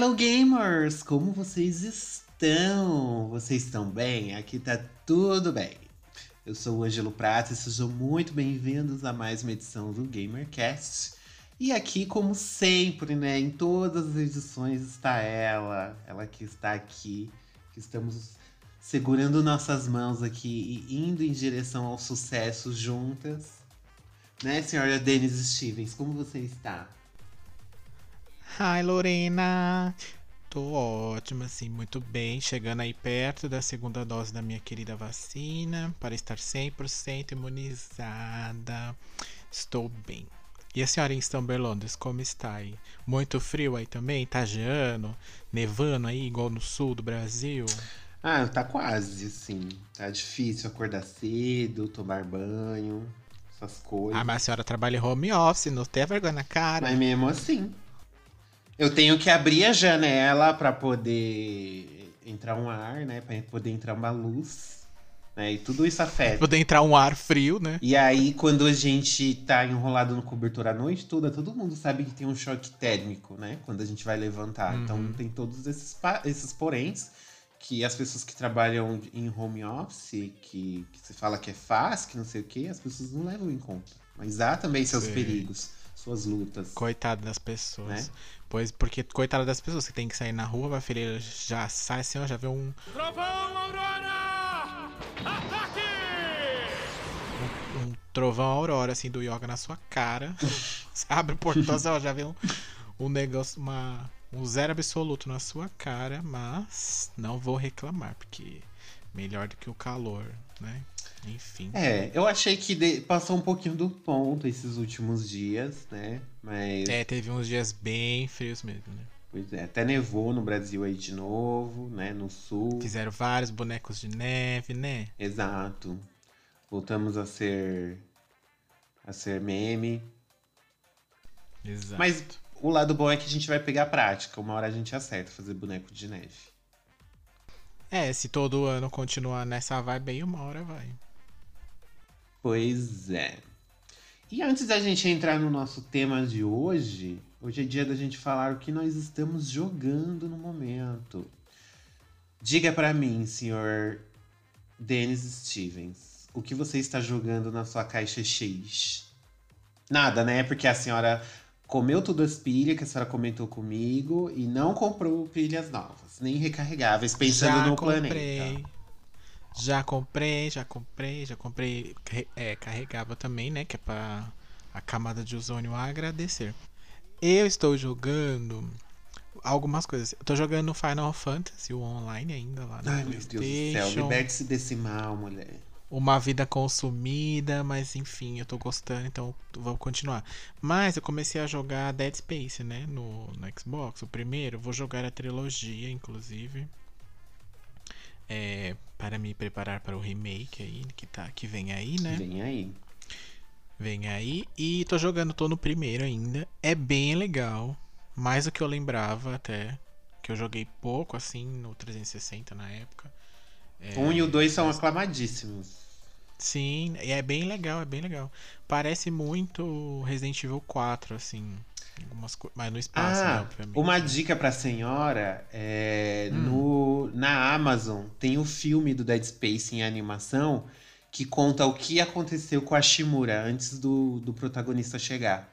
Hello gamers, como vocês estão? Vocês estão bem? Aqui tá tudo bem. Eu sou o Ângelo Prata e sejam muito bem-vindos a mais uma edição do GamerCast. E aqui, como sempre, né, em todas as edições está ela, ela que está aqui, que estamos segurando nossas mãos aqui e indo em direção ao sucesso juntas. Né, senhora Denise Stevens, como você está? Hi, Lorena! Tô ótima, assim, muito bem. Chegando aí perto da segunda dose da minha querida vacina para estar 100% imunizada. Estou bem. E a senhora em Stamber Londres, como está aí? Muito frio aí também? Tá geando? Nevando aí, igual no sul do Brasil? Ah, tá quase, assim. Tá difícil acordar cedo, tomar banho, essas coisas. Ah, mas a senhora trabalha em home office, não tem vergonha na cara. Mas mesmo assim. Eu tenho que abrir a janela para poder entrar um ar, né? Para poder entrar uma luz. Né? E tudo isso afeta. Poder entrar um ar frio, né? E aí, quando a gente tá enrolado no cobertor a noite toda, todo mundo sabe que tem um choque térmico, né? Quando a gente vai levantar. Uhum. Então tem todos esses, esses poréns que as pessoas que trabalham em home office, que, que se fala que é fácil, que não sei o quê, as pessoas não levam em conta. Mas há também seus Sei. perigos, suas lutas. Coitado das pessoas. Né? Pois, porque coitado das pessoas que tem que sair na rua, vai filha já sai assim, ó, já vê um, Trovão Aurora! Ataque! um trovão aurora, assim, do yoga na sua cara. Você abre o portão, assim, ó, já vê um, um negócio, uma, um zero absoluto na sua cara, mas não vou reclamar, porque melhor do que o calor, né? Enfim. É, eu achei que de- passou um pouquinho do ponto esses últimos dias, né? Mas, É, teve uns dias bem frios mesmo, né? pois é, até nevou no Brasil aí de novo, né? No sul. Fizeram vários bonecos de neve, né? Exato. Voltamos a ser a ser meme. Exato. Mas o lado bom é que a gente vai pegar a prática. Uma hora a gente acerta fazer boneco de neve. É, se todo ano continuar nessa vibe aí, uma hora vai. Pois é. E antes da gente entrar no nosso tema de hoje, hoje é dia da gente falar o que nós estamos jogando no momento. Diga pra mim, senhor Dennis Stevens, o que você está jogando na sua caixa X? Nada, né? Porque a senhora comeu todas as pilhas que a senhora comentou comigo e não comprou pilhas novas, nem recarregáveis, pensando já no comprei. planeta. Já comprei, já comprei, já comprei. É, carregável também, né? Que é pra a camada de ozônio agradecer. Eu estou jogando algumas coisas. Eu tô jogando Final Fantasy, o online ainda lá Ai, meu Deus do céu, liberte-se desse mal, mulher. Uma vida consumida, mas enfim, eu tô gostando, então vou continuar. Mas eu comecei a jogar Dead Space, né? No, no Xbox, o primeiro. Vou jogar a trilogia, inclusive. É, para me preparar para o remake aí, que, tá, que vem aí, né? Vem aí. Vem aí. E tô jogando, tô no primeiro ainda. É bem legal. Mais do que eu lembrava até. Que eu joguei pouco, assim, no 360 na época. É, Um e o dois são aclamadíssimos. Sim, e é bem legal, é bem legal. Parece muito Resident Evil 4, assim. Algumas co- mas no espaço, né, Ah, obviamente. uma dica pra senhora é Hum. no na Amazon tem o filme do Dead Space em animação que conta o que aconteceu com a Shimura antes do, do protagonista chegar.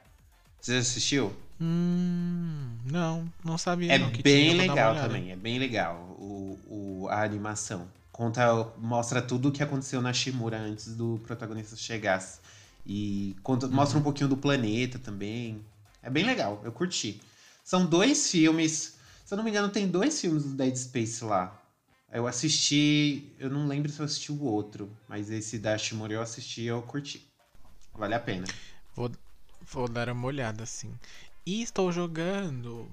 Você já assistiu? Hum, não, não sabia. É não, bem legal também, é bem legal o, o- a animação. Conta, mostra tudo o que aconteceu na Shimura antes do protagonista chegasse. E conta, mostra um pouquinho do planeta também. É bem legal, eu curti. São dois filmes, se eu não me engano, tem dois filmes do Dead Space lá. Eu assisti, eu não lembro se eu assisti o outro, mas esse da Shimura eu assisti e eu curti. Vale a pena. Vou, vou dar uma olhada, assim. E estou jogando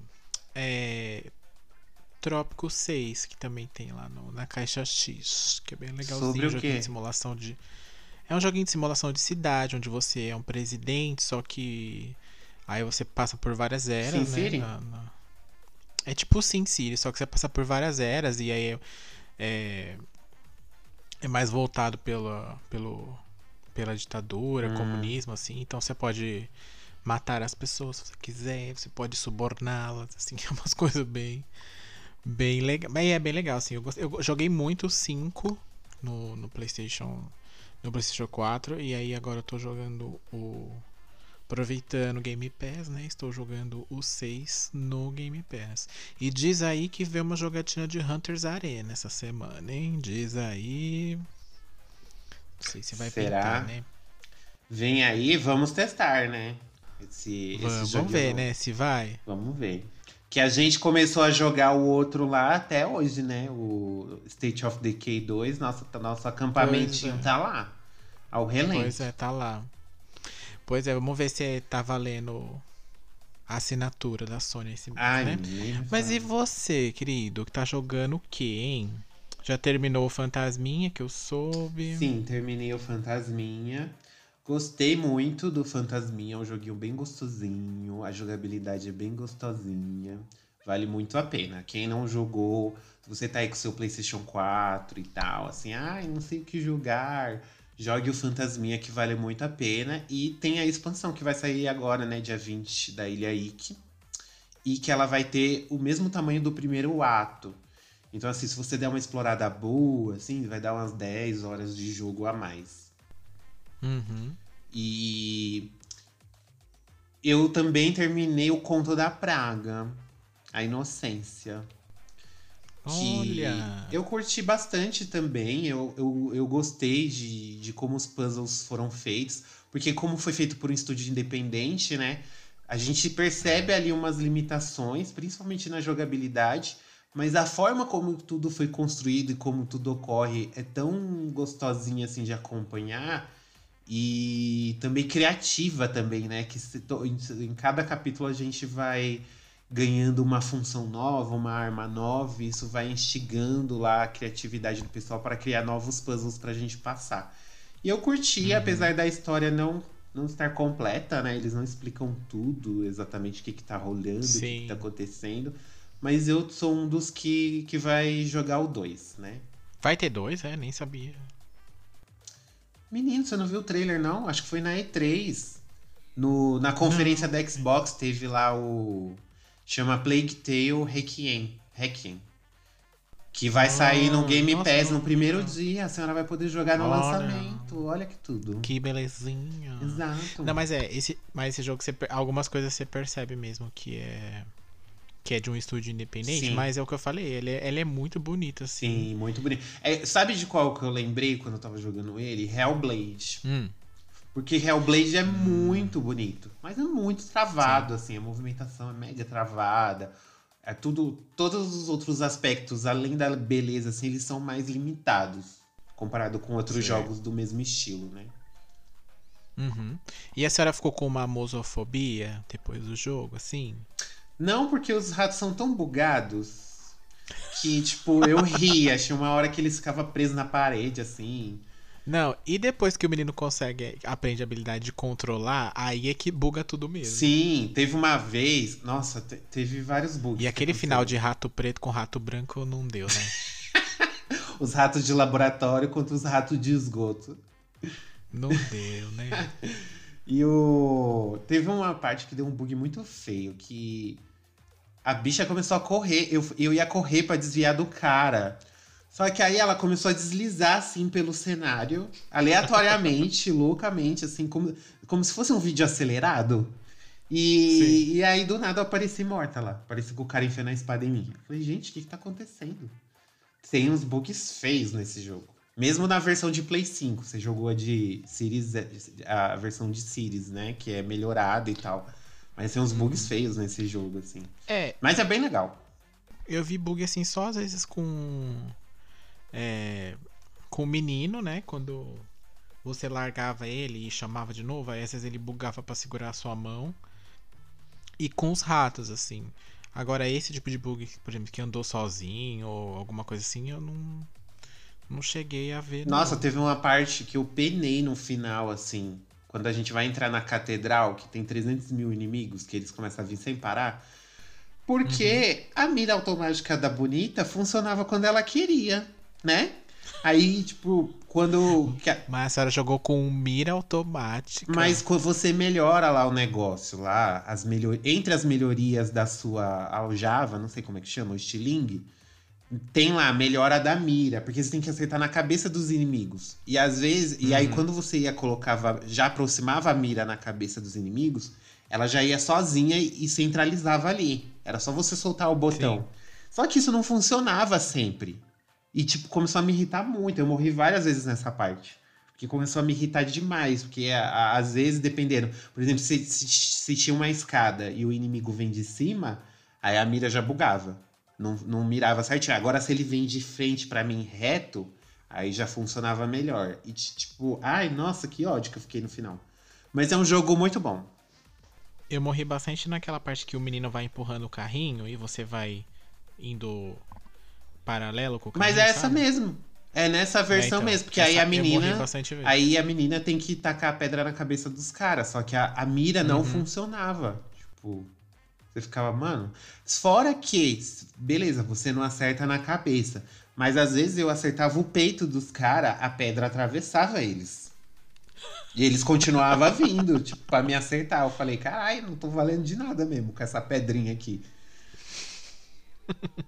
é, Trópico 6, que também tem lá no- na caixa X, que é bem legalzinho. Sobre o joguinho quê? de simulação de. É um joguinho de simulação de cidade, onde você é um presidente, só que. Aí você passa por várias eras, Sin né? Na- na- É tipo Sin City, só que você passa por várias eras e aí é, é, é mais voltado pela, pelo, pela ditadura, Hum. comunismo, assim. Então você pode matar as pessoas se você quiser, você pode suborná-las, assim, é umas coisas bem bem legal. Mas é bem legal, assim. Eu, eu joguei muito o 5 no, no PlayStation no PlayStation 4 e aí agora eu tô jogando o aproveitando o Game Pass, né? Estou jogando o 6 no Game Pass. E diz aí que vê uma jogatina de Hunters Arena essa semana, hein? Diz aí. Não sei se vai Será? pintar, né? Vem aí, vamos testar, né? Esse, esse Vamos, vamos joguinho ver, né? Se vai. Vamos ver. Que a gente começou a jogar o outro lá até hoje, né? O State of Decay 2. Nossa, tá- nosso acampamentinho é. tá lá. Ao relento. Pois é, tá lá. Pois é, vamos ver se tá valendo a assinatura da Sony esse mês, Ai, né? Mas e você, querido, que tá jogando o quê, hein? Já terminou o Fantasminha que eu soube? Sim, terminei o Fantasminha. Gostei muito do Fantasminha, é um joguinho bem gostosinho, a jogabilidade é bem gostosinha. Vale muito a pena. Quem não jogou, se você tá aí com seu PlayStation 4 e tal, assim, ai, não sei o que jogar, jogue o Fantasminha que vale muito a pena. E tem a expansão que vai sair agora, né, dia 20 da Ilha Ike. E que ela vai ter o mesmo tamanho do primeiro ato. Então, assim, se você der uma explorada boa, assim, vai dar umas 10 horas de jogo a mais. Uhum. E eu também terminei o Conto da Praga, A Inocência. Que Olha! eu curti bastante também. Eu, eu, eu gostei de, de como os puzzles foram feitos. Porque como foi feito por um estúdio independente, né? A gente percebe ali umas limitações, principalmente na jogabilidade. Mas a forma como tudo foi construído e como tudo ocorre é tão gostosinha assim de acompanhar. E também criativa também, né? Que em, cada capítulo a gente vai ganhando uma função nova, uma arma nova, e isso vai instigando lá a criatividade do pessoal para criar novos puzzles pra gente passar. E eu curti, apesar da história não não estar completa, né? Eles não explicam tudo exatamente o que, que tá rolando, o que, Sim. que tá acontecendo. Mas eu sou um dos que, que vai jogar o 2, né? Vai ter dois, é? Nem sabia. Menino, você não viu o trailer, não? Acho que foi na E3. No, na conferência da Xbox teve lá o. Chama Plague Tale Requiem. Requiem. Que vai sair no Ah, Game nossa, Pass não no primeiro não. dia. A senhora vai poder jogar no Olha. lançamento. Olha que tudo. Que belezinha. Exato. Não, mas é, esse, mas esse jogo, você, algumas coisas você percebe mesmo que é que é de um estúdio independente, Sim. mas é o que eu falei, ele é, ele é muito bonito, assim. Sim, muito bonito. É, sabe de qual que eu lembrei quando eu tava jogando ele? Hellblade. Hum, Porque Hellblade é muito bonito, mas é muito travado, assim, a movimentação é mega travada. É tudo, todos os outros aspectos, além da beleza, assim, eles são mais limitados comparado com outros Certo. jogos do mesmo estilo, né? uhum. E a senhora ficou com uma mosofobia depois do jogo, assim? Não porque os ratos são tão bugados que, tipo, eu ria. Tinha uma hora que eles ficavam presos na parede, assim. Não, e depois que o menino consegue, aprende a habilidade de controlar, aí é que buga tudo mesmo. Sim, teve uma vez. Nossa, te- teve vários bugs. E que aquele final de rato preto com rato branco não deu, né? Os ratos de laboratório contra os ratos de esgoto. Não deu, né? E o. Teve uma parte que deu um bug muito feio, que a bicha começou a correr. Eu, eu ia correr pra desviar do cara. Só que aí ela começou a deslizar assim pelo cenário, aleatoriamente, loucamente, assim, como, como se fosse um vídeo acelerado. E, e aí do nada eu apareci morta lá. Parecia que o cara enfiando a espada em mim. Eu falei, gente, o que, que tá acontecendo? Tem uns bugs feios nesse jogo. Mesmo na versão de Play 5, você jogou a de Series, a versão de Series, né? Que é melhorada e tal. Mas tem uns bugs feios nesse jogo, assim. É, Mas é bem legal. eu vi bug assim só às vezes com. É, com o menino, né? Quando você largava ele e chamava de novo, aí às vezes ele bugava pra segurar a sua mão. E com os ratos, assim. Agora, esse tipo de bug, por exemplo, que andou sozinho ou alguma coisa assim, eu não, não cheguei a ver. Nossa, não. teve uma parte que eu penei no final, assim. Quando a gente vai entrar na catedral, que tem 300 mil inimigos, que eles começam a vir sem parar. Porque a mira automática da bonita funcionava quando ela queria, né? Aí, tipo, quando. Mas a senhora jogou com mira automática. Mas você melhora lá o negócio, lá, as melhor... entre as melhorias da sua aljava, não sei como é que chama, o estilingue, tem lá a melhora da mira, porque você tem que acertar na cabeça dos inimigos. E às vezes, e aí quando você ia colocava, já aproximava a mira na cabeça dos inimigos, ela já ia sozinha e e centralizava ali. Era só você soltar o botão. Sim. Só que isso não funcionava sempre. E, tipo, começou a me irritar muito. Eu morri várias vezes nessa parte. Porque começou a me irritar demais. Porque, a- a- às vezes, dependendo. Por exemplo, se, se, se tinha uma escada e o inimigo vem de cima, aí a mira já bugava. Não, não mirava certinho. Agora, se ele vem de frente pra mim reto, aí já funcionava melhor. E, ti- tipo, ai, nossa, que ódio que eu fiquei no final. Mas é um jogo muito bom. Eu morri bastante naquela parte que o menino vai empurrando o carrinho e você vai indo paralelo com o carrinho. Mas é essa sabe? mesmo. É nessa versão então, mesmo. Porque aí a menina. Aí a menina tem que tacar a pedra na cabeça dos caras. Só que a, a mira não Uhum. funcionava. Tipo, você ficava, mano. Fora que, beleza, você não acerta na cabeça. Mas às vezes eu acertava o peito dos caras, a pedra atravessava eles. E eles continuavam vindo, tipo, pra me acertar. Eu falei, caralho, não tô valendo de nada mesmo com essa pedrinha aqui.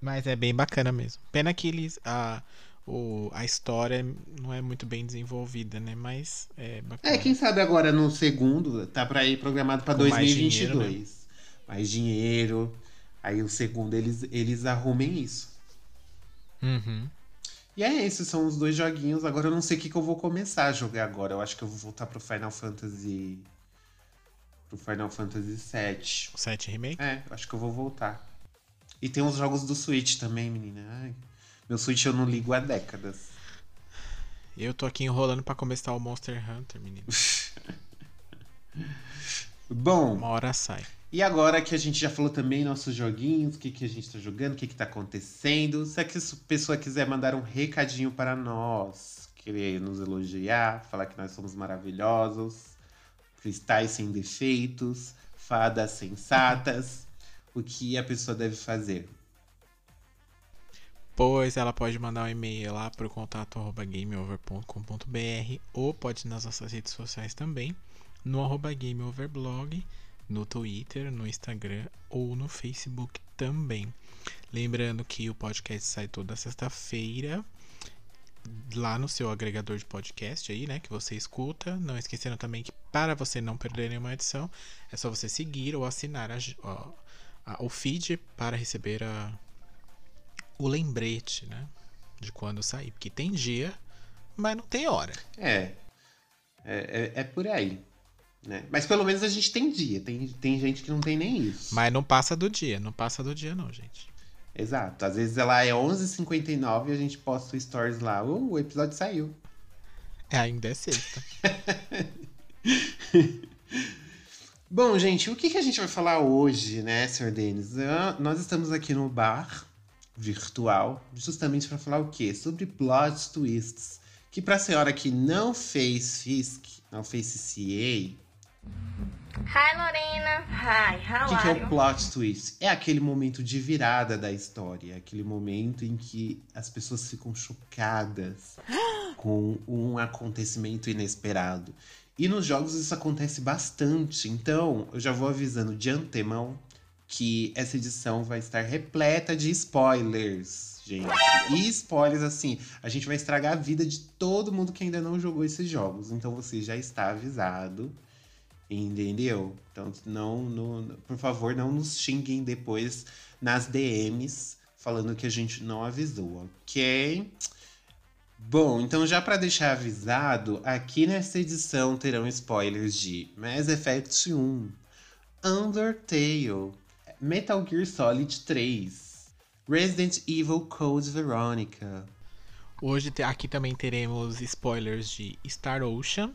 Mas é bem bacana mesmo. Pena que eles. A, o, a história não é muito bem desenvolvida, né? Mas é bacana. É, quem sabe agora no segundo, tá pra ir programado pra Com mais 2022. dinheiro, mais dinheiro. Aí o segundo eles, eles arrumem isso. Uhum. E é esses são os dois joguinhos. Agora eu não sei o que, que eu vou começar a jogar agora. Eu acho que eu vou voltar pro Final Fantasy. Pro Final Fantasy VII. O 7 Remake? É, eu acho que eu vou voltar. E tem os jogos do Switch também, menina. Ai, meu Switch eu não ligo há décadas. Eu tô aqui enrolando pra começar o Monster Hunter, menino. Bom, Uma hora sai. E agora que a gente já falou também nossos joguinhos, o que, que a gente tá jogando, o que, que tá acontecendo. Se a pessoa quiser mandar um recadinho para nós, querer nos elogiar, falar que nós somos maravilhosos, cristais sem defeitos, fadas sensatas, o que a pessoa deve fazer? Pois ela pode mandar um e-mail lá pro contato arroba gameover.com.br ou pode ir nas nossas redes sociais também, no arroba gameoverblog, no Twitter, no Instagram ou no Facebook também. Lembrando que o podcast sai toda sexta-feira lá no seu agregador de podcast aí, né, que você escuta. Não esquecendo também que para você não perder nenhuma edição, é só você seguir ou assinar a- a- a- o feed para receber a, o lembrete, né? De quando sair. Porque tem dia, mas não tem hora. É, é, é, é por aí. Né? Mas pelo menos a gente tem dia, tem, tem gente que não tem nem isso. Mas não passa do dia, não passa do dia, não, gente. Exato. Às vezes ela é 11h59 e a gente posta o stories lá. "Oh, o episódio saiu. É, ainda é sexta. Bom, gente, o que, que a gente vai falar hoje, né, Sr. Denis? Ah, Nós estamos aqui no bar virtual, justamente para falar o quê? Sobre plot twists. Que pra senhora que não fez FISC, não fez CCA, Hi, Lorena. Hi, how o que, que é o plot twist? É aquele momento de virada da história, aquele momento em que as pessoas ficam chocadas com um acontecimento inesperado. E nos jogos isso acontece bastante, então eu já vou avisando de antemão que essa edição vai estar repleta de spoilers, gente. E spoilers assim, a gente vai estragar a vida de todo mundo que ainda não jogou esses jogos, então você já está avisado. Entendeu? Então, não, não, por favor, não nos xinguem depois nas DMs falando que a gente não avisou, ok? Bom, então já para deixar avisado, aqui nessa edição terão spoilers de Mass Effect 1, Undertale, Metal Gear Solid 3, Resident Evil Code Veronica, Hoje aqui também teremos spoilers de Star Ocean,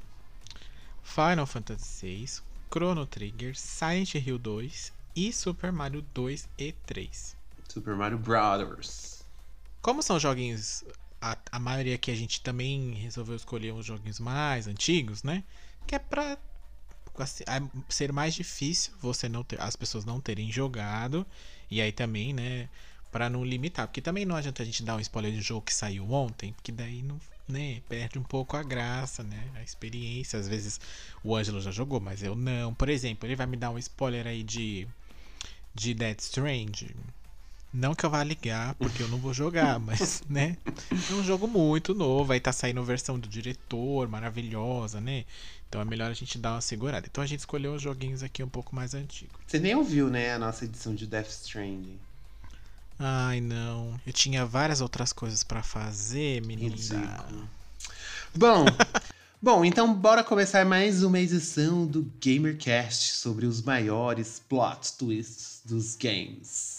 Final Fantasy VI, Chrono Trigger, Silent Hill 2 e Super Mario 2 e 3. Super Mario Brothers. Como são joguinhos, a, a maioria que a gente também resolveu escolher uns joguinhos mais antigos, né? Que é pra a- ser mais difícil você não ter, as pessoas não terem jogado e aí também, né, Pra não limitar, porque também não adianta a gente dar um spoiler de jogo que saiu ontem, porque daí não, né, perde um pouco a graça, né, a experiência. Às vezes o Ângelo já jogou, mas eu não. Por exemplo, ele vai me dar um spoiler aí de de Dead Strange. Não que eu vá ligar, porque eu não vou jogar, mas, né? É um jogo muito novo, aí tá saindo versão do diretor, maravilhosa, né? Então é melhor a gente dar uma segurada. Então a gente escolheu os joguinhos aqui um pouco mais antigos. Você nem ouviu, né, a nossa edição de Death Stranding. Ai, não. Eu tinha várias outras coisas pra fazer, menina. Ridículo. Bom, bom, então bora começar mais uma edição do GamerCast sobre os maiores plot twists dos games.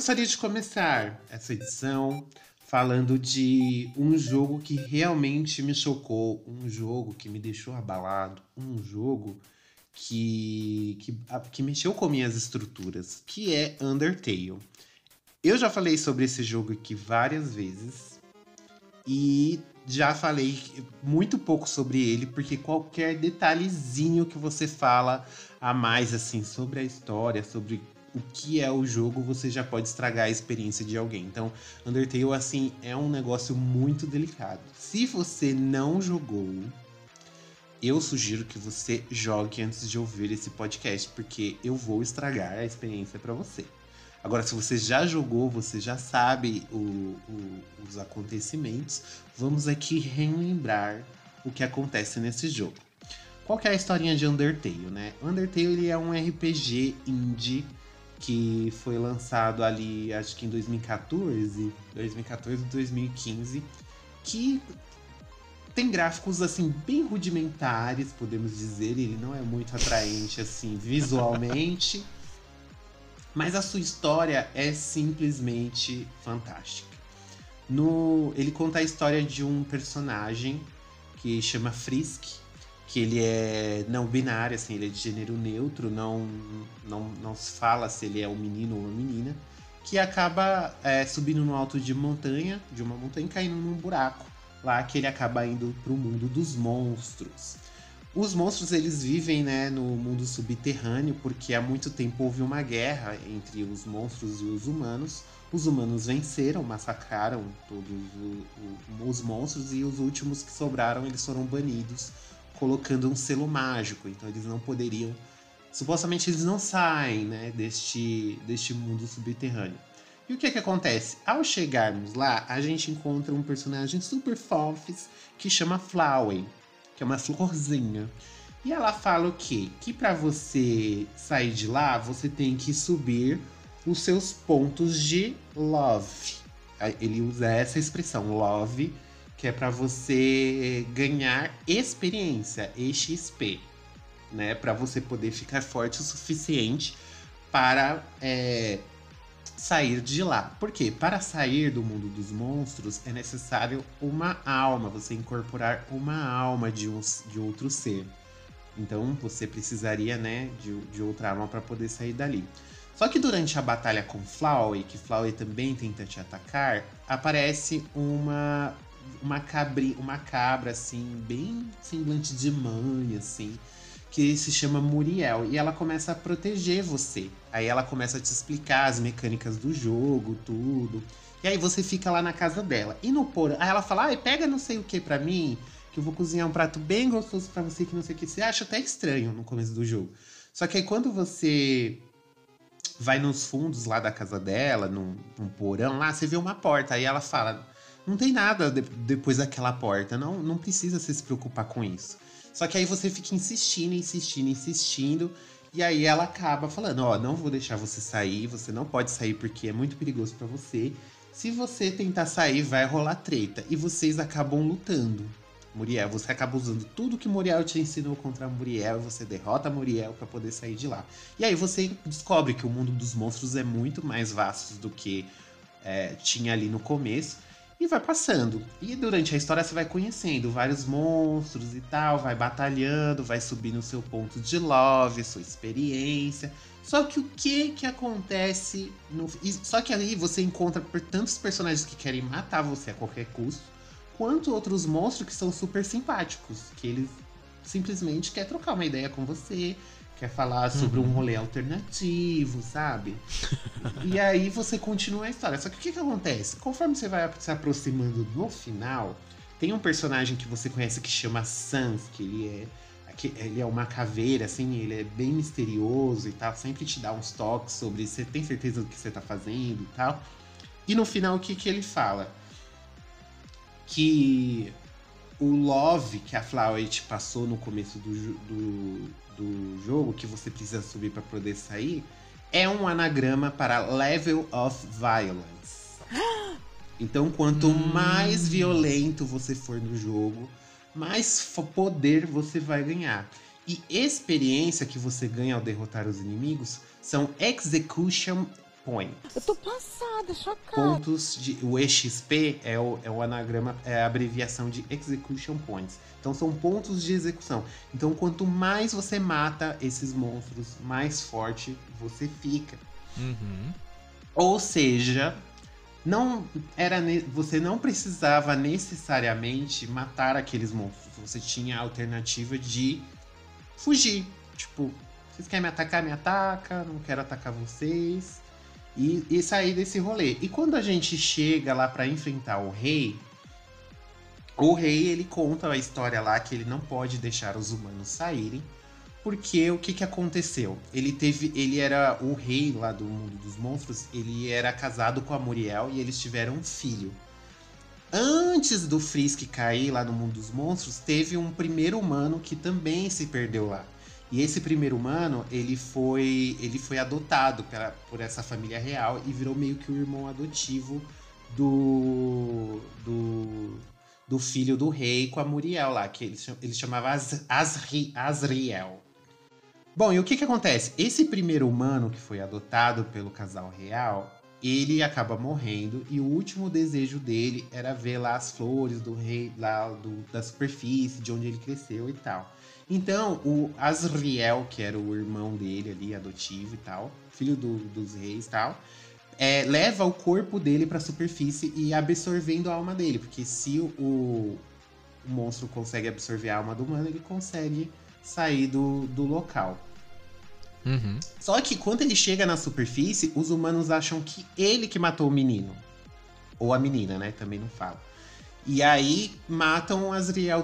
Gostaria de começar essa edição falando de um jogo que realmente me chocou, um jogo que me deixou abalado, um jogo que, que, que mexeu com minhas estruturas, que é Undertale. Eu já falei sobre esse jogo aqui várias vezes e já falei muito pouco sobre ele, porque qualquer detalhezinho que você fala a mais assim sobre a história, sobre o que é o jogo, você já pode estragar a experiência de alguém. Então, Undertale, assim, é um negócio muito delicado. Se você não jogou, eu sugiro que você jogue antes de ouvir esse podcast, porque eu vou estragar a experiência pra você. Agora, se você já jogou, você já sabe o- o- os acontecimentos, vamos aqui relembrar o que acontece nesse jogo. Qual que é a historinha de Undertale, né? Undertale ele é um RPG indie que foi lançado ali, acho que em 2014, 2014, 2015, que tem gráficos assim bem rudimentares, podemos dizer, ele não é muito atraente assim visualmente, mas a sua história é simplesmente fantástica. No, ele conta a história de um personagem que chama Frisk, que ele é não binário, assim, ele é de gênero neutro, não, não, não se fala se ele é um menino ou uma menina, que acaba é, subindo no alto de montanha, de uma montanha, e caindo num buraco, lá que ele acaba indo pro mundo dos monstros. Os monstros eles vivem né, no mundo subterrâneo porque há muito tempo houve uma guerra entre os monstros e os humanos. Os humanos venceram, massacraram todos os monstros e os últimos que sobraram eles foram banidos colocando um selo mágico, então eles não poderiam. Supostamente eles não saem né, deste, deste mundo subterrâneo. E o que, que acontece? Ao chegarmos lá, a gente encontra um personagem super fofes que chama Flowey, que é uma florzinha. E ela fala o quê? Que para você sair de lá, você tem que subir os seus pontos de love. Ele usa essa expressão, love, que é para você ganhar experiência, EXP, né? Para você poder ficar forte o suficiente para é, sair de lá. Por quê? Para sair do mundo dos monstros é necessário uma alma, você incorporar uma alma de, um, de outro ser. Então você precisaria, né, de, de outra alma para poder sair dali. Só que durante a batalha com Flowey, que Flowey também tenta te atacar, aparece uma uma cabri, uma cabra assim, bem semblante de mãe assim, que se chama Muriel e ela começa a proteger você. Aí ela começa a te explicar as mecânicas do jogo, tudo. E aí você fica lá na casa dela. E no porão, aí ela fala: "Ai, pega não sei o que pra mim, que eu vou cozinhar um prato bem gostoso pra você que não sei o que". Você acha até estranho no começo do jogo. Só que aí quando você vai nos fundos lá da casa dela, num, num porão lá, você vê uma porta. Aí ela fala: não tem nada de- depois daquela porta, não, não precisa se preocupar com isso. Só que aí você fica insistindo, insistindo, insistindo. E aí ela acaba falando: Ó, não vou deixar você sair, você não pode sair porque é muito perigoso pra você. Se você tentar sair, vai rolar treta. E vocês acabam lutando. Muriel, você acaba usando tudo que Muriel te ensinou contra Muriel e você derrota Muriel pra poder sair de lá. E aí você descobre que o mundo dos monstros é muito mais vasto do que é, tinha ali no começo. E vai passando. E durante a história você vai conhecendo vários monstros e tal, vai batalhando, vai subindo o seu ponto de love, sua experiência. Só que o que que acontece no só que aí você encontra tantos personagens que querem matar você a qualquer custo, quanto outros monstros que são super simpáticos, que eles simplesmente quer trocar uma ideia com você, quer falar sobre um rolê alternativo, sabe? E aí você continua a história. Só que o que, que acontece? Conforme você vai se aproximando no final, tem um personagem que você conhece que chama Sans, que ele é. que Ele é uma caveira, assim, ele é bem misterioso e tal, sempre te dá uns toques sobre você tem certeza do que você tá fazendo e tal. E no final, o que, que ele fala? Que o love que a Flower te passou no começo do, do, do jogo, que você precisa subir para poder sair, é um anagrama para Level of Violence. Então, quanto mais violento você for no jogo, mais poder você vai ganhar. E experiência que você ganha ao derrotar os inimigos são Execution Eu tô passada, chocada. Pontos de. O EXP é o, é o anagrama, é a abreviação de Execution Points. Então são pontos de execução. Então quanto mais você mata esses monstros, mais forte você fica. Uhum. Ou seja, não era ne- você não precisava necessariamente matar aqueles monstros. Você tinha a alternativa de fugir. Tipo, vocês querem me atacar, me ataca, não quero atacar vocês. E, e sair desse rolê. E quando a gente chega lá pra enfrentar o rei, o rei ele conta a história lá que ele não pode deixar os humanos saírem. Porque o que, que aconteceu? Ele teve. Ele era o rei lá do mundo dos monstros. Ele era casado com a Muriel e eles tiveram um filho. Antes do Frisk cair lá no mundo dos monstros, teve um primeiro humano que também se perdeu lá. E esse primeiro humano, ele foi, ele foi adotado pela, por essa família real e virou meio que o irmão adotivo do, do, do filho do rei com a Muriel lá, que ele, ele chamava Az, Azri, Azriel. Bom, e o que que acontece? Esse primeiro humano que foi adotado pelo casal real, ele acaba morrendo e o último desejo dele era ver lá as flores do rei, lá do- da superfície, de onde ele cresceu e tal. Então, o Azriel, que era o irmão dele ali, adotivo e tal, filho do- dos reis e tal, é, leva o corpo dele pra superfície e absorvendo a alma dele. Porque se o, o monstro consegue absorver a alma do humano, ele consegue sair do, do local. Uhum. Só que quando ele chega na superfície, os humanos acham que ele que matou o menino. Ou a menina, né? Também não fala. E aí matam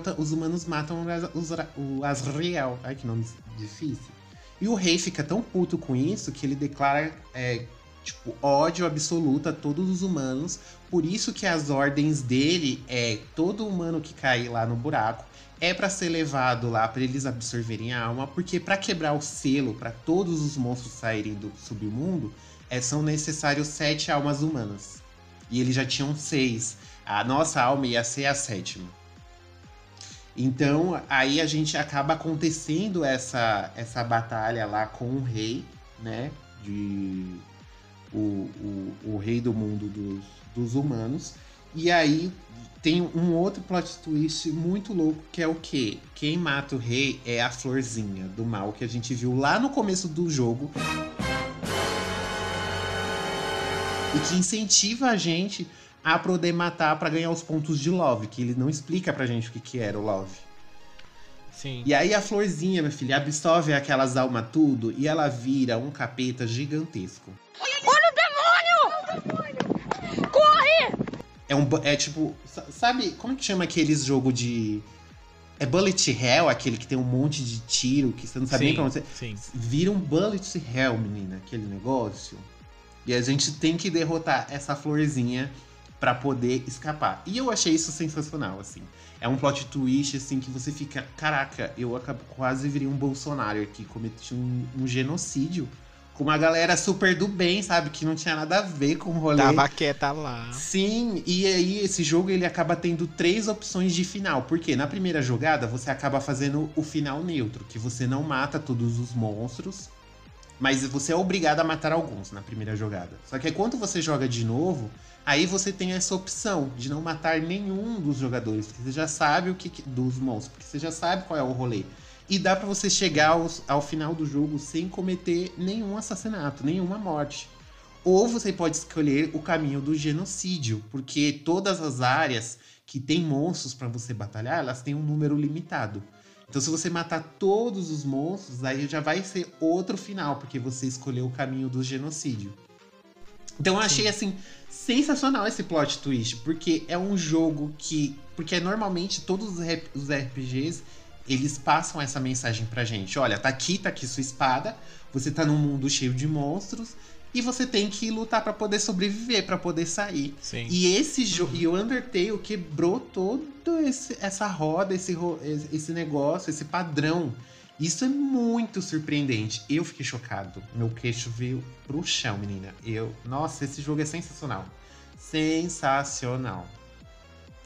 ta- os humanos matam os o Azriel. Ai, que nome difícil. E o rei fica tão puto com isso que ele declara, é, tipo, ódio absoluto a todos os humanos. Por isso que as ordens dele é todo humano que cair lá no buraco é pra ser levado lá pra eles absorverem a alma, porque pra quebrar o selo, pra todos os monstros saírem do submundo, é, são necessários sete almas humanas. E eles já tinham seis. A nossa alma ia ser a sétima. Então, aí a gente acaba acontecendo essa, essa batalha lá com o rei, né? De. O, o, o rei do mundo dos, dos humanos. E aí tem um outro plot twist muito louco que é o quê? Quem mata o rei é a florzinha do mal que a gente viu lá no começo do jogo. E que incentiva a gente a poder matar pra ganhar os pontos de love, que ele não explica pra gente o que, que era o love. Sim. E aí a florzinha, minha filha, absorve aquelas almas tudo e ela vira um capeta gigantesco. Olha o demônio! Corre! É um é tipo, sa- sabe, como que chama aqueles jogo de É bullet hell, aquele que tem um monte de tiro, que você não sabe nem Sim, pra onde você. sim. Vira um bullet hell, menina, aquele negócio. E a gente tem que derrotar essa florzinha pra poder escapar. E eu achei isso sensacional, assim. É um plot twist, assim, que você fica. Caraca, eu acabo, quase virei um Bolsonaro aqui, cometi um, um genocídio com uma galera super do bem, sabe? Que não tinha nada a ver com o rolê. Tava quieta lá. Sim, e aí esse jogo ele acaba tendo três opções de final. Porque na primeira jogada você acaba fazendo o final neutro, que você não mata todos os monstros, mas você é obrigado a matar alguns na primeira jogada. Só que aí, quando você joga de novo, aí você tem essa opção de não matar nenhum dos jogadores, porque você já sabe o que dos monstros, porque você já sabe qual é o rolê. E dá pra você chegar aos- ao final do jogo sem cometer nenhum assassinato, nenhuma morte. Ou você pode escolher o caminho do genocídio, porque todas as áreas que tem monstros pra você batalhar, elas têm um número limitado. Então, se você matar todos os monstros, aí já vai ser outro final, porque você escolheu o caminho do genocídio. Então, eu achei assim sensacional esse plot twist, porque é um jogo que, porque normalmente todos os RPGs eles passam essa mensagem pra gente. Olha, tá aqui, tá aqui sua espada. Você tá num mundo cheio de monstros e você tem que lutar pra poder sobreviver, pra poder sair. Sim. E esse jogo, e o Undertale quebrou todo esse, essa roda, esse, esse negócio, esse padrão. Isso é muito surpreendente. Eu fiquei chocado. Meu queixo veio pro chão, menina. Eu, nossa, esse jogo é sensacional. Sensacional.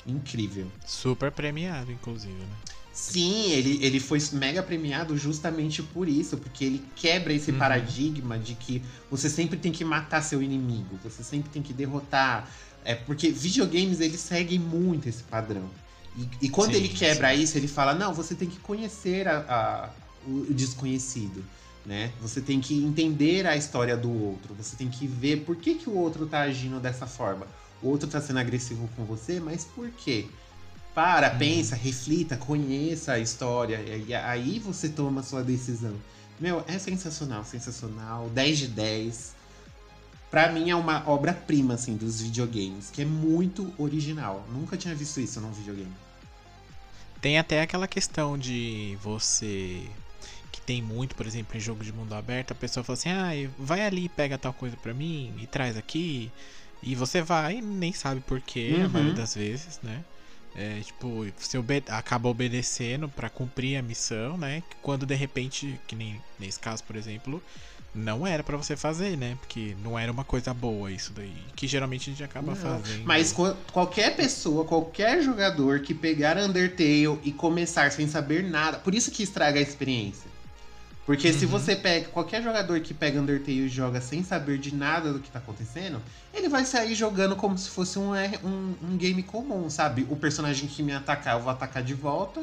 Incrível. Super premiado, inclusive, né? Sim, ele, ele foi mega premiado justamente por isso, porque ele quebra esse Uhum. paradigma de que você sempre tem que matar seu inimigo, você sempre tem que derrotar. É porque videogames eles seguem muito esse padrão. E, e quando Sim, ele quebra isso, ele fala: não, você tem que conhecer a- a- o desconhecido. Né? Você tem que entender a história do outro, você tem que ver por que, que o outro tá agindo dessa forma. O outro tá sendo agressivo com você, mas por quê? Para, pensa, reflita, conheça a história. E aí você toma a sua decisão. Meu, é sensacional, sensacional. 10 de 10. Pra mim é uma obra-prima, assim, dos videogames, que é muito original. Nunca tinha visto isso num videogame. Tem até aquela questão de você. Que tem muito, por exemplo, em jogo de mundo aberto, a pessoa fala assim: ah, vai ali e pega tal coisa pra mim e traz aqui. E você vai, e nem sabe porquê, a Uhum. maioria das vezes, né? É, tipo, você obe- acaba obedecendo pra cumprir a missão, né? Quando de repente, que nem nesse caso, por exemplo, não era pra você fazer, né? Porque não era uma coisa boa isso daí. Que geralmente a gente acaba Não, fazendo. Mas co- qualquer pessoa, qualquer jogador que pegar Undertale e começar sem saber nada, por isso que estraga a experiência. Porque se Uhum. você pega qualquer jogador que pega Undertale e joga sem saber de nada do que tá acontecendo, ele vai sair jogando como se fosse um, um, um game comum, sabe? O personagem que me atacar, eu vou atacar de volta.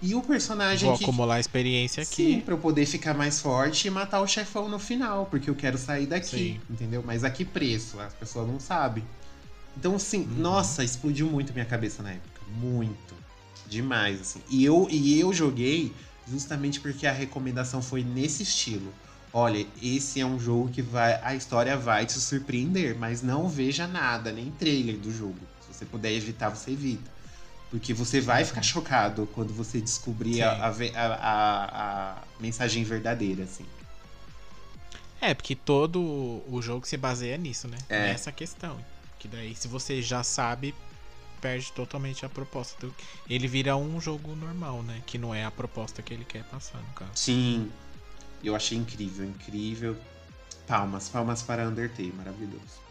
E o personagem Vou que. acumular experiência aqui. Sim, pra eu poder ficar mais forte e matar o chefão no final, porque eu quero sair daqui, Sim. entendeu? Mas a que preço? As pessoas não sabem. Então, assim, Uhum. nossa, explodiu muito minha cabeça na época. Muito. Demais, assim. E eu, e eu joguei justamente porque a recomendação foi nesse estilo. Olha, esse é um jogo que vai. A história vai te surpreender, mas não veja nada, nem trailer do jogo. Se você puder evitar, você evita. Porque você vai ficar chocado quando você descobrir a, a- a- a mensagem verdadeira, assim. É, porque todo o jogo se baseia nisso, né? É. Nessa questão. Que daí, se você já sabe, perde totalmente a proposta. Do... Ele vira um jogo normal, né? Que não é a proposta que ele quer passar, no caso. Sim. Eu achei incrível, incrível. Palmas, palmas para Undertale, maravilhoso.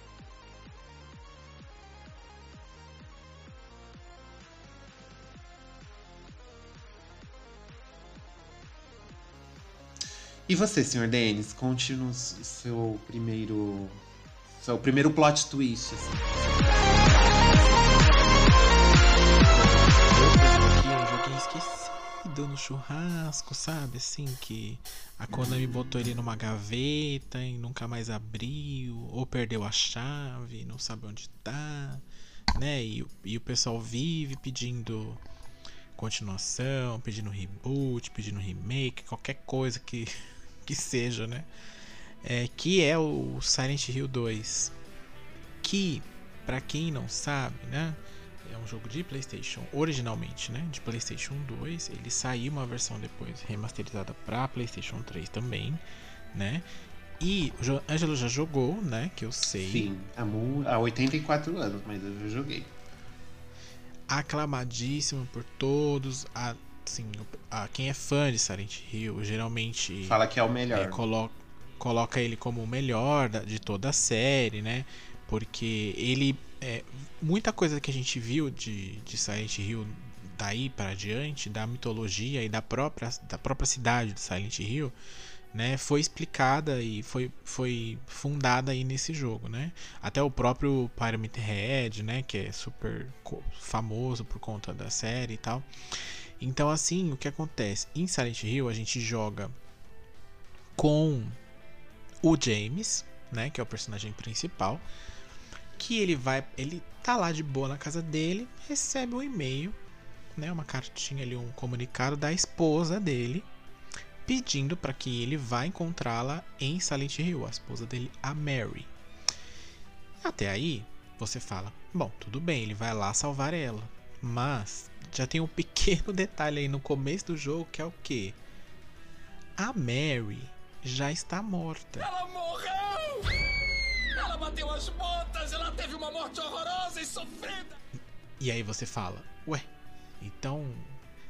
E você, senhor Denis, conte-nos seu primeiro. Seu primeiro plot twist. assim. Esquecido no churrasco, sabe? Assim, que a Konami botou ele numa gaveta e nunca mais abriu, ou perdeu a chave, não sabe onde tá, né? E, e o pessoal vive pedindo continuação, pedindo reboot, pedindo remake, qualquer coisa que, que seja, né? É, que é o Silent Hill 2. Que, pra quem não sabe, né? É um jogo de PlayStation originalmente, né? De PlayStation 2. Ele saiu uma versão depois remasterizada para PlayStation 3 também, né? E o Ângelo já jogou, né? Que eu sei. Sim, há, mu- há 84 anos, mas eu já joguei. Aclamadíssimo por todos. A, assim, a, quem é fã de Silent Hill geralmente Fala que é o melhor. é, colo- coloca ele como o melhor da- de toda a série, né? Porque ele. É, muita coisa que a gente viu de, de Silent Hill daí para diante, da mitologia e da própria, da própria cidade de Silent Hill, né, foi explicada e foi, foi fundada aí nesse jogo, né? Até o próprio Pyramid Head, né, que é super famoso por conta da série e tal. Então, assim, o que acontece? Em Silent Hill a gente joga com o James, né, que é o personagem principal, que ele vai, ele tá lá de boa na casa dele, recebe um e-mail, né, uma cartinha ali, um comunicado da esposa dele, pedindo para que ele vá encontrá-la em Silent Hill, a esposa dele, a Mary. Até aí, você fala, bom, tudo bem, ele vai lá salvar ela, mas já tem um pequeno detalhe aí no começo do jogo que é o que? A Mary já está morta. Ela morreu! Ela bateu as botas! Ela teve uma morte horrorosa e sofrida! E aí você fala, ué, então,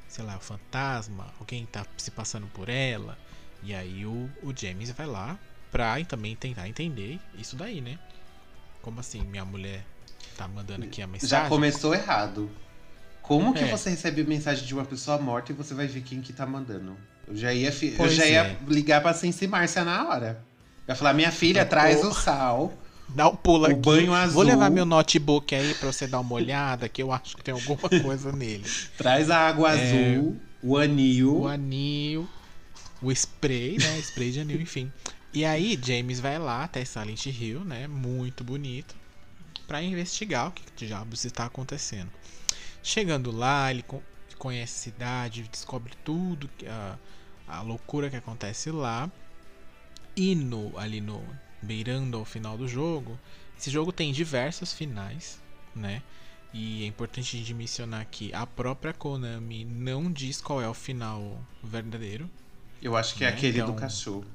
sei lá, o fantasma, alguém tá se passando por ela. E aí o, o James vai lá pra também tentar entender isso daí, né? Como assim, minha mulher tá mandando aqui a mensagem? Já começou errado. Como que É. você recebe mensagem de uma pessoa morta e você vai ver quem que tá mandando? Eu já ia, fi- eu já ia é. ligar pra Sense Márcia na hora. Eu ia falar, minha filha, traz o sal. Dá um pulo O aqui. banho azul. Vou levar meu notebook aí pra você dar uma olhada, que eu acho que tem alguma coisa nele. Traz a água É. azul, o anil. o anil, o spray, né? Spray de anil, enfim. E aí, James vai lá até Silent Hill, né? Muito bonito, pra investigar o que diabos está acontecendo. Chegando lá, ele co- conhece a cidade, descobre tudo, a, a loucura que acontece lá. E no, ali no beirando ao final do jogo, esse jogo tem diversos finais, né? E é importante de mencionar que a própria Konami não diz qual é o final verdadeiro. Eu acho que é Né, aquele então- do cachorro.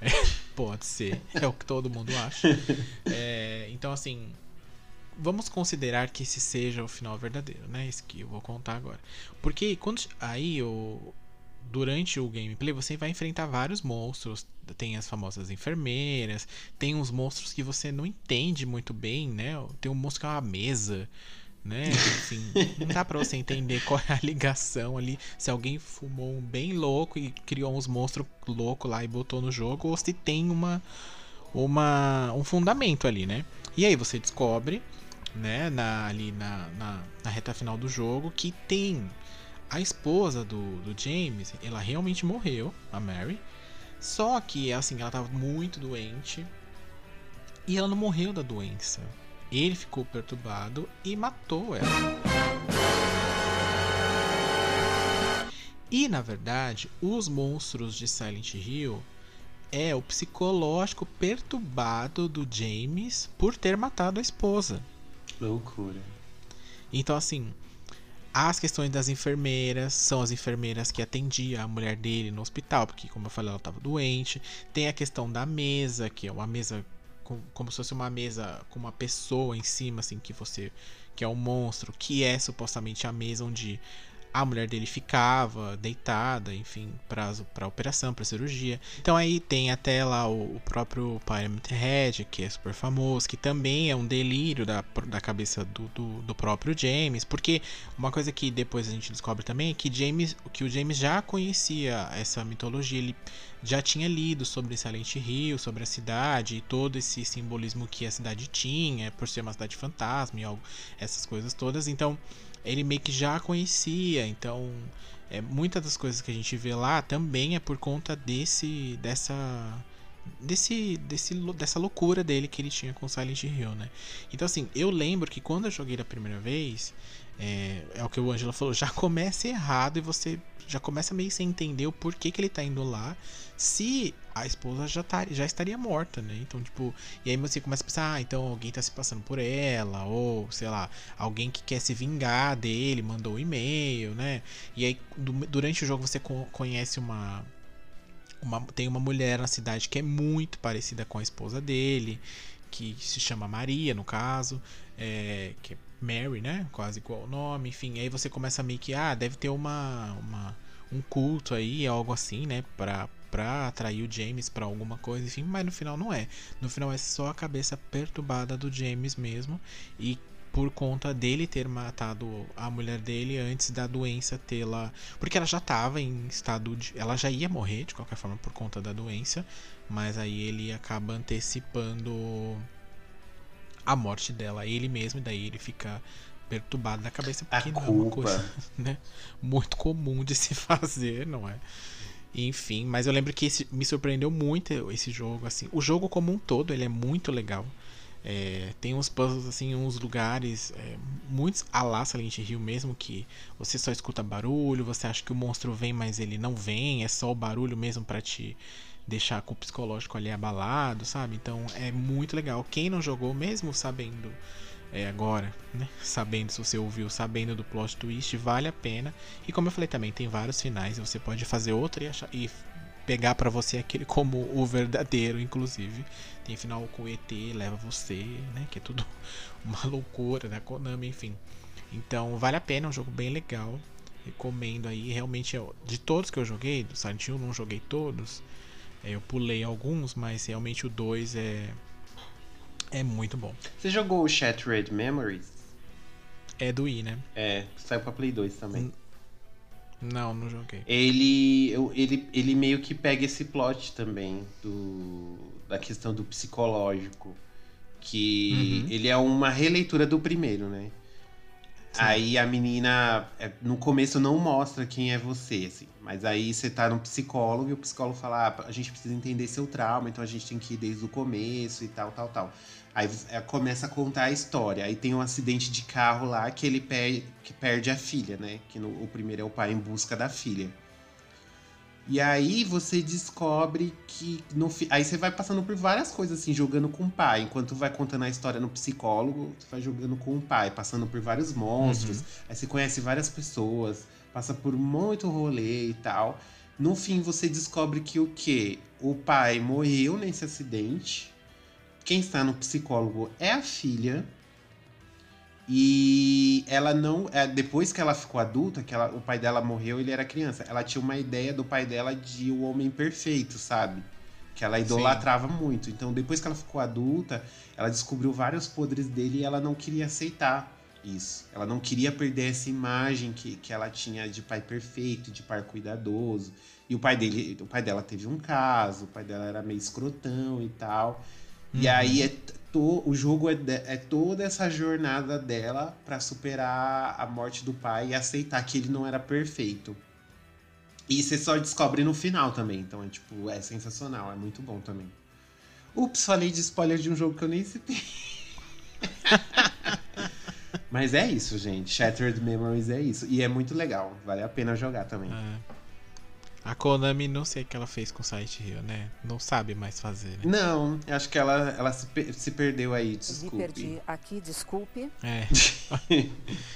Pode ser, é o que todo mundo acha. É, então, assim, vamos considerar que esse seja o final verdadeiro, né? Esse que eu vou contar agora. Porque quando aí o durante o gameplay você vai enfrentar vários monstros, tem as famosas enfermeiras, tem uns monstros que você não entende muito bem, né? Tem um monstro que é uma mesa, né? Enfim, não dá pra você entender qual é a ligação ali, se alguém fumou um bem louco e criou uns monstros loucos lá e botou no jogo, ou se tem uma, uma um fundamento ali, né? E aí você descobre, né, na, ali na, na, na reta final do jogo, que tem a esposa do, do James, ela realmente morreu, a Mary. Só que, assim, ela tava muito doente. E ela não morreu da doença. Ele ficou perturbado e matou ela. E na verdade, os monstros de Silent Hill é o psicológico perturbado do James por ter matado a esposa. Loucura. Então, assim, as questões das enfermeiras são as enfermeiras que atendiam a mulher dele no hospital, porque, como eu falei, ela estava doente. Tem a questão da mesa, que é uma mesa com- como se fosse uma mesa com uma pessoa em cima, assim, que você. que é um monstro, que é supostamente a mesa onde a mulher dele ficava deitada, enfim, para para operação, para cirurgia. Então aí tem até lá o, o próprio Pyramid Head, que é super famoso, que também é um delírio da, da cabeça do, do, do próprio James, porque uma coisa que depois a gente descobre também é que James, que o James já conhecia essa mitologia, ele já tinha lido sobre Silent Hill, sobre a cidade e todo esse simbolismo que a cidade tinha, por ser uma cidade fantasma e algo, essas coisas todas. Então, ele meio que já conhecia, então é, muitas das coisas que a gente vê lá também é por conta desse dessa desse, desse dessa loucura dele que ele tinha com Silent Hill, né? Então assim, eu lembro que quando eu joguei da primeira vez, é, é o que o Angela falou, já começa errado e você já começa meio sem entender o porquê que ele tá indo lá, se a esposa já, tá, já estaria morta, né? Então, tipo, e aí você começa a pensar, ah, então alguém tá se passando por ela, ou sei lá, alguém que quer se vingar dele, mandou um e-mail, né? E aí durante o jogo você conhece uma, uma tem uma mulher na cidade que é muito parecida com a esposa dele, que se chama Maria, no caso, é, que é Mary, né? Quase igual o nome, enfim. Aí você começa meio que, ah, deve ter uma, uma um culto aí, algo assim, né? Pra, pra atrair o James para alguma coisa, enfim. Mas no final não é. No final é só a cabeça perturbada do James mesmo. E por conta dele ter matado a mulher dele antes da doença tê-la. Porque ela já estava em estado de. Ela já ia morrer de qualquer forma por conta da doença. Mas aí ele acaba antecipando a morte dela, ele mesmo, e daí ele fica perturbado na cabeça, porque não é uma coisa né, muito comum de se fazer, não é? Enfim, mas eu lembro que esse, me surpreendeu muito esse jogo, assim. O jogo como um todo, ele é muito legal. É, tem uns puzzles, assim, uns lugares, é, muitos a lá Silent Hill mesmo, que você só escuta barulho, você acha que o monstro vem, mas ele não vem, é só o barulho mesmo para te deixar com o psicológico ali abalado, sabe? Então é muito legal. Quem não jogou, mesmo sabendo é, agora, né? Sabendo, se você ouviu, sabendo do plot twist, vale a pena. E como eu falei também, tem vários finais. Você pode fazer outra e, achar, e pegar para você aquele como o verdadeiro, inclusive. Tem final com ET, leva você, né? Que é tudo uma loucura, né? Konami, enfim. Então vale a pena, é um jogo bem legal. Recomendo aí. Realmente, de todos que eu joguei, do Silent Hill não joguei todos. É, eu pulei alguns, mas realmente o 2 é. É muito bom. Você jogou o Shattered Memories? É do I, né? É, saiu pra Play 2 também. Não, não joguei. Ele, ele, ele meio que pega esse plot também do, da questão do psicológico. Que uhum. ele é uma releitura do primeiro, né? Sim. Aí a menina, é, no começo, não mostra quem é você, assim. Mas aí você tá no psicólogo e o psicólogo fala: ah, a gente precisa entender seu trauma, então a gente tem que ir desde o começo e tal, tal, tal. Aí é, começa a contar a história. Aí tem um acidente de carro lá que ele per que perde a filha, né? Que no, o primeiro é o pai em busca da filha. E aí você descobre que. No, aí você vai passando por várias coisas, assim, jogando com o pai. Enquanto vai contando a história no psicólogo, você vai jogando com o pai, passando por vários monstros. Uhum. Aí você conhece várias pessoas, passa por muito rolê e tal. No fim, você descobre que o quê? O pai morreu nesse acidente. Quem está no psicólogo é a filha. E ela não. É, depois que ela ficou adulta, que ela, o pai dela morreu, ele era criança. Ela tinha uma ideia do pai dela de o um homem perfeito, sabe? Que ela idolatrava Sim. muito. Então, depois que ela ficou adulta, ela descobriu vários podres dele e ela não queria aceitar isso. Ela não queria perder essa imagem que, que ela tinha de pai perfeito, de pai cuidadoso. E o pai dele, o pai dela teve um caso, o pai dela era meio escrotão e tal. Uhum. E aí é to, o jogo é, é toda essa jornada dela para superar a morte do pai e aceitar que ele não era perfeito. E você só descobre no final também. Então é tipo, é sensacional, é muito bom também. Ups, falei de spoiler de um jogo que eu nem citei. Mas é isso, gente. Shattered Memories é isso. E é muito legal. Vale a pena jogar também. É. A Konami, não sei o que ela fez com o site Rio, né? Não sabe mais fazer, né? Não, acho que ela, ela se, se perdeu aí, desculpe. Me perdi aqui, desculpe. É.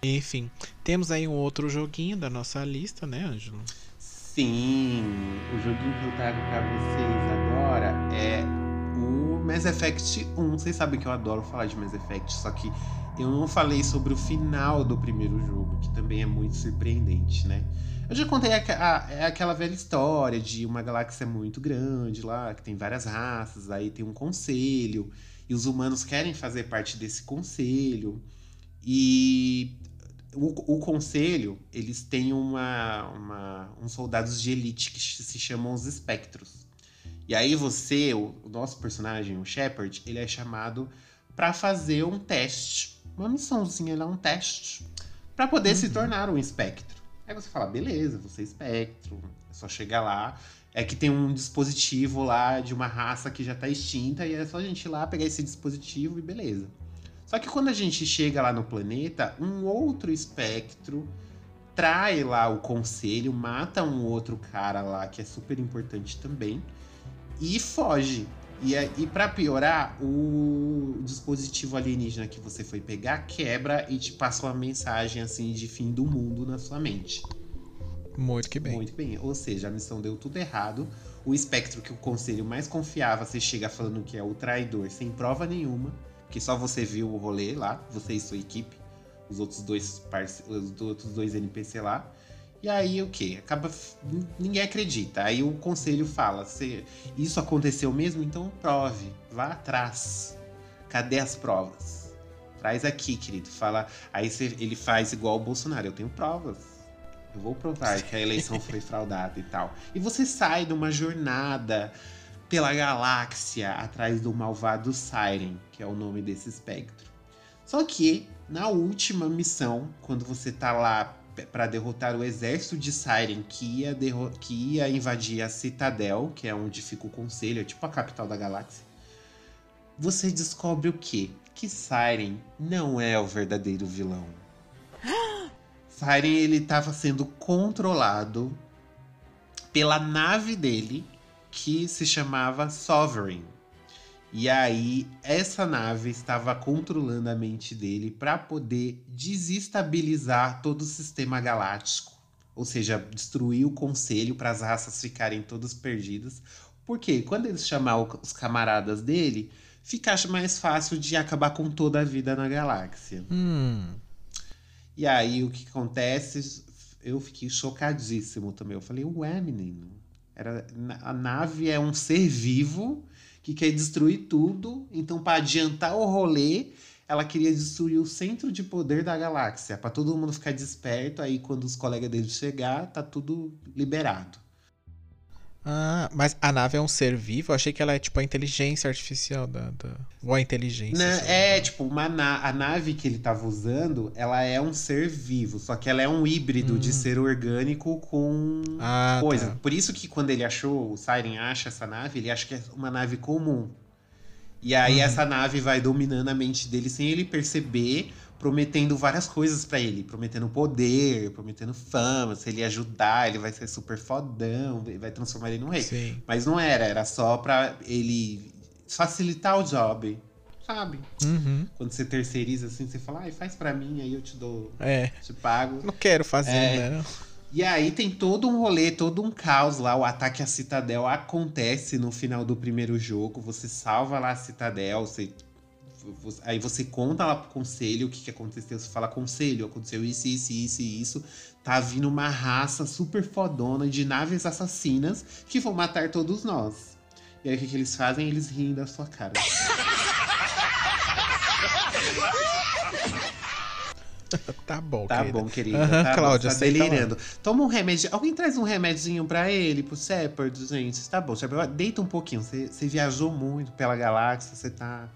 Enfim, temos aí um outro joguinho da nossa lista, né, Ângelo? Sim, o joguinho que eu trago pra vocês agora é Mass Effect 1. Vocês sabem que eu adoro falar de Mass Effect, só que eu não falei sobre o final do primeiro jogo, que também é muito surpreendente, né? Eu já contei a, a, é aquela velha história de uma galáxia muito grande lá, que tem várias raças, aí tem um conselho, e os humanos querem fazer parte desse conselho. E o, o conselho, eles têm uma, uma, uns soldados de elite que se chamam os espectros. E aí você, o, o nosso personagem, o Shepard, ele é chamado para fazer um teste. Uma missãozinha lá, um teste. para poder se tornar um espectro. Aí você fala, beleza, você é espectro. É só chegar lá. É que tem um dispositivo lá de uma raça que já tá extinta. E é só a gente ir lá pegar esse dispositivo e beleza. Só que quando a gente chega lá no planeta, um outro espectro trai lá o conselho, mata um outro cara lá que é super importante também e foge. E, e para piorar, o dispositivo alienígena que você foi pegar quebra e te passa uma mensagem assim de fim do mundo na sua mente. Muito que bem. Muito bem. Ou seja, a missão deu tudo errado. O espectro que o conselho mais confiava, você chega falando que é o traidor sem prova nenhuma, que só você viu o rolê lá, você e sua equipe, os outros dois parce... os outros dois NPC lá. E aí o que? Acaba. Ninguém acredita. Aí o conselho fala: se isso aconteceu mesmo, então prove. Vá atrás. Cadê as provas? Traz aqui, querido. Fala. Aí ele faz igual o Bolsonaro. Eu tenho provas. Eu vou provar que a eleição foi fraudada e tal. E você sai de uma jornada pela galáxia atrás do malvado Siren, que é o nome desse espectro. Só que na última missão, quando você tá lá para derrotar o exército de Siren que ia, que ia invadir a Citadel, que é onde fica o conselho, é tipo a capital da galáxia. Você descobre o quê? Que Siren não é o verdadeiro vilão. Siren ele estava sendo controlado pela nave dele, que se chamava Sovereign. E aí, essa nave estava controlando a mente dele para poder desestabilizar todo o sistema galáctico. Ou seja, destruir o conselho para as raças ficarem todas perdidas. Porque quando eles chamar os camaradas dele, fica mais fácil de acabar com toda a vida na galáxia. Hum. E aí, o que acontece? Eu fiquei chocadíssimo também. Eu falei, ué, menino. Era, a nave é um ser vivo que quer destruir tudo. Então, para adiantar o rolê, ela queria destruir o centro de poder da galáxia, para todo mundo ficar desperto. Aí, quando os colegas dele chegar, tá tudo liberado. Ah, mas a nave é um ser vivo? Eu achei que ela é tipo a inteligência artificial da. da... Ou a inteligência. Não, é, tipo, uma na... a nave que ele tava usando, ela é um ser vivo. Só que ela é um híbrido hum. de ser orgânico com ah, coisa. Tá. Por isso que quando ele achou, o Siren acha essa nave, ele acha que é uma nave comum. E aí uhum. essa nave vai dominando a mente dele sem ele perceber prometendo várias coisas para ele, prometendo poder, prometendo fama, se ele ajudar, ele vai ser super fodão, vai transformar ele num rei. Sim. Mas não era, era só para ele facilitar o job, sabe? Uhum. Quando você terceiriza assim, você fala, ai, faz para mim, aí eu te dou, é. te pago. Não quero fazer, é. né? E aí tem todo um rolê, todo um caos lá. O ataque à Citadel acontece no final do primeiro jogo. Você salva lá a Citadel, você aí você conta lá pro conselho o que, que aconteceu. Você fala, conselho, aconteceu isso, isso, isso e isso. Tá vindo uma raça super fodona de naves assassinas que vão matar todos nós. E aí o que, que eles fazem? Eles riem da sua cara. tá bom, Tá querida. bom, querida. Uhum, tá, Cláudia, tá aceita delirando. Toma um remédio. Alguém traz um remedinho pra ele, pro Shepard, gente. Tá bom, Shepard. Deita um pouquinho. Você, você viajou muito pela galáxia, você tá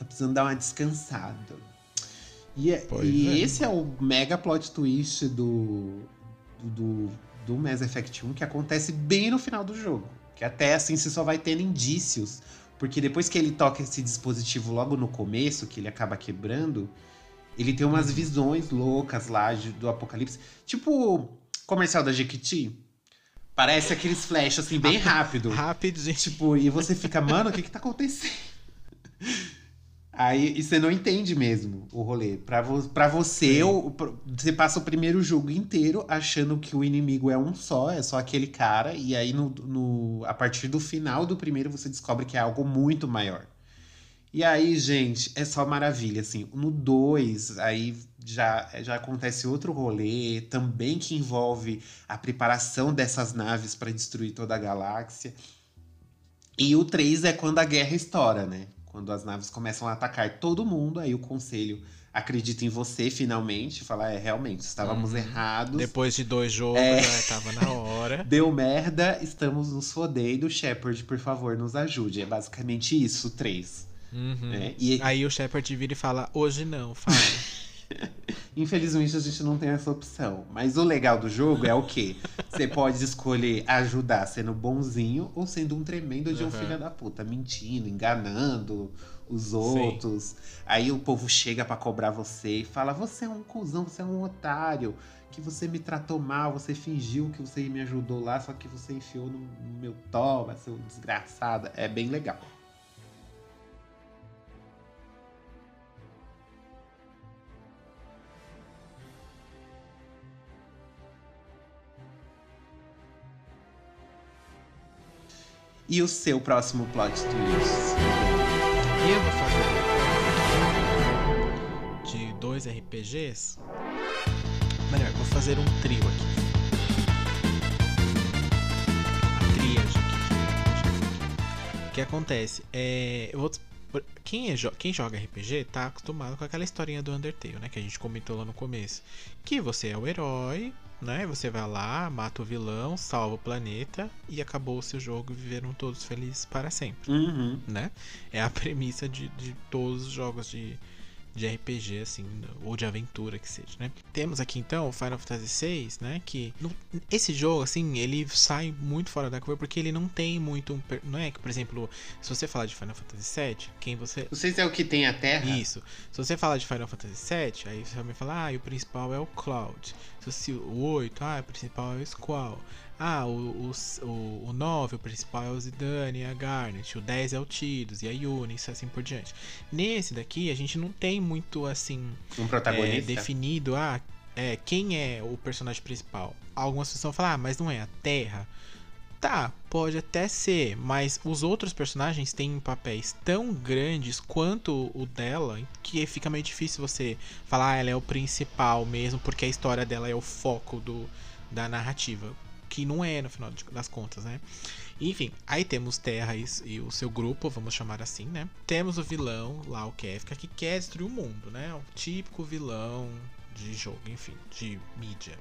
tá precisando dar uma descansada. E, é, e é. esse é o mega plot twist do, do, do Mass Effect 1 que acontece bem no final do jogo. Que até assim você só vai tendo indícios. Porque depois que ele toca esse dispositivo logo no começo, que ele acaba quebrando, ele tem umas visões loucas lá do apocalipse. Tipo comercial da Jequiti. Parece aqueles flash assim, bem rápido. Rápido, gente. Tipo, e você fica, mano, o que que tá acontecendo? Aí e você não entende mesmo o rolê. Pra, vo pra você, o, você passa o primeiro jogo inteiro achando que o inimigo é um só, é só aquele cara. E aí, no, no, a partir do final do primeiro, você descobre que é algo muito maior. E aí, gente, é só maravilha, assim. No 2, aí já, já acontece outro rolê, também que envolve a preparação dessas naves para destruir toda a galáxia. E o 3 é quando a guerra estoura, né? Quando as naves começam a atacar todo mundo, aí o conselho acredita em você finalmente, fala, é, realmente, estávamos Uhum. errados. Depois de dois jogos, É. já tava na hora. Deu merda, estamos nos fodendo. Shepard, por favor, nos ajude. É basicamente isso, 3. Uhum. né? E Aí o Shepard vira e fala, hoje não, fala. infelizmente a gente não tem essa opção. Mas o legal do jogo é o quê? Você pode escolher ajudar sendo bonzinho ou sendo um tremendo de um Uhum. filho da puta, mentindo, enganando os outros. Aí o povo chega pra cobrar você e fala: Você é um cuzão, você é um otário, que você me tratou mal, você fingiu que você me ajudou lá, só que você enfiou no meu toba, seu desgraçado. É bem legal. E o seu próximo plot twist? Eu vou fazer de dois RPGs. Melhor, vou fazer um trio aqui. A aqui. O que acontece? É, eu vou quem, é quem joga RPG tá acostumado com aquela historinha do Undertale, né? Que a gente comentou lá no começo. Que você é o herói, né? Você vai lá, mata o vilão, salva o planeta e acabou o seu jogo e viveram todos felizes para sempre Uhum. né? É a premissa de, de todos os jogos de, de RPG, assim, ou de aventura que seja, né? Temos aqui então o Final Fantasy VI, né? Que no- esse jogo, assim, ele sai muito fora da curva porque ele não tem muito um. Não é que, por exemplo, se você falar de Final Fantasy VII, quem você. Vocês é o que tem a Terra? Isso. Se você falar de Final Fantasy VII, aí você vai falar, ah, e o principal é o Cloud. Se o 8, ah, o principal é o Squall. Ah, o, o, o, o 9, o principal é o Zidane e a Garnet. O 10 é o Tidus e a Yuna, e assim por diante. Nesse daqui, a gente não tem muito, assim, Um é, protagonista? definido, ah, é, quem é o personagem principal. Algumas pessoas vão falar, ah, mas não é a Terra. Tá, pode até ser, mas os outros personagens têm papéis tão grandes quanto o dela que fica meio difícil você falar, ah, ela é o principal mesmo, porque a história dela é o foco do, da narrativa. Que não é, no final das contas, né? Enfim, aí temos Terra e, e o seu grupo, vamos chamar assim, né? Temos o vilão lá, o Kefka, que quer destruir o mundo, né? O típico vilão de jogo, enfim, de mídia.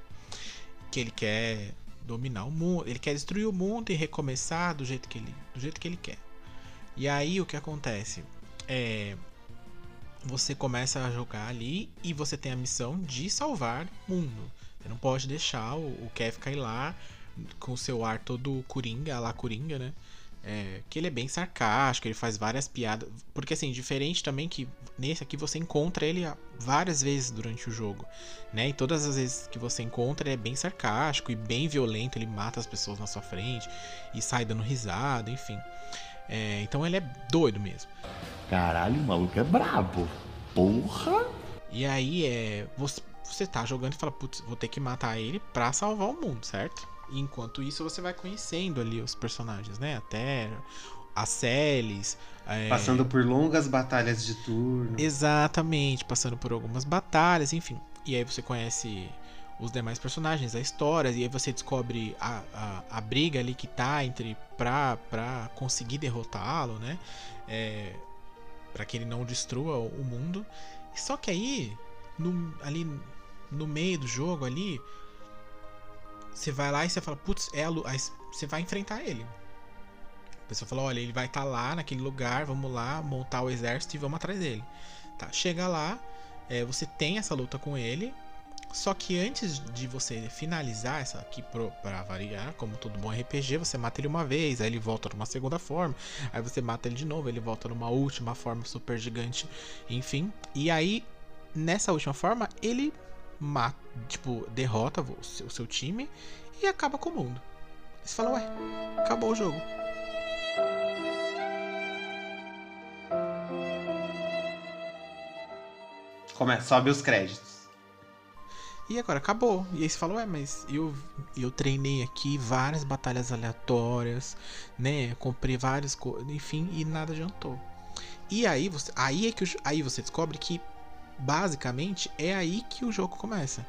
Que ele quer dominar o mundo, ele quer destruir o mundo e recomeçar do jeito que ele, do jeito que ele quer. E aí o que acontece? É você começa a jogar ali e você tem a missão de salvar o mundo. Você não pode deixar o, o Kefka ir lá com o seu ar todo coringa, lá coringa, né? É, que ele é bem sarcástico, ele faz várias piadas. Porque assim, diferente também que nesse aqui você encontra ele várias vezes durante o jogo, né? E todas as vezes que você encontra ele é bem sarcástico e bem violento, ele mata as pessoas na sua frente e sai dando risada, enfim. É, então ele é doido mesmo. Caralho, o maluco é brabo. Porra! E aí é. Você, você tá jogando e fala, putz, vou ter que matar ele pra salvar o mundo, certo? E enquanto isso você vai conhecendo ali os personagens, né? A Terra, a Celes. é, Passando por longas batalhas de turno. Exatamente, passando por algumas batalhas, enfim. E aí você conhece os demais personagens, a história, e aí você descobre a, a, a briga ali que tá entre pra, pra conseguir derrotá-lo, né? É, para que ele não destrua o o mundo. Só que aí, no, ali no meio do jogo ali, você vai lá e você fala, putz, é a lu-" aí você vai enfrentar ele. A pessoa fala, olha, ele vai estar lá naquele lugar, vamos lá montar o exército e vamos atrás dele. Tá, chega lá, é, você tem essa luta com ele, só que antes de você finalizar essa aqui pro, pra variar, como todo bom RPG, você mata ele uma vez, aí ele volta numa segunda forma, aí você mata ele de novo, ele volta numa última forma super gigante, enfim. E aí, nessa última forma, ele mata, tipo, derrota o seu, o seu time e acaba com o mundo. Você fala, ué, acabou o jogo. Come- sobe os créditos. E agora acabou. E aí você fala, ué, mas eu, eu treinei aqui várias batalhas aleatórias, né? Comprei várias coisas, enfim, e nada adiantou. E aí você, aí é que aí você descobre que basicamente é aí que o jogo começa.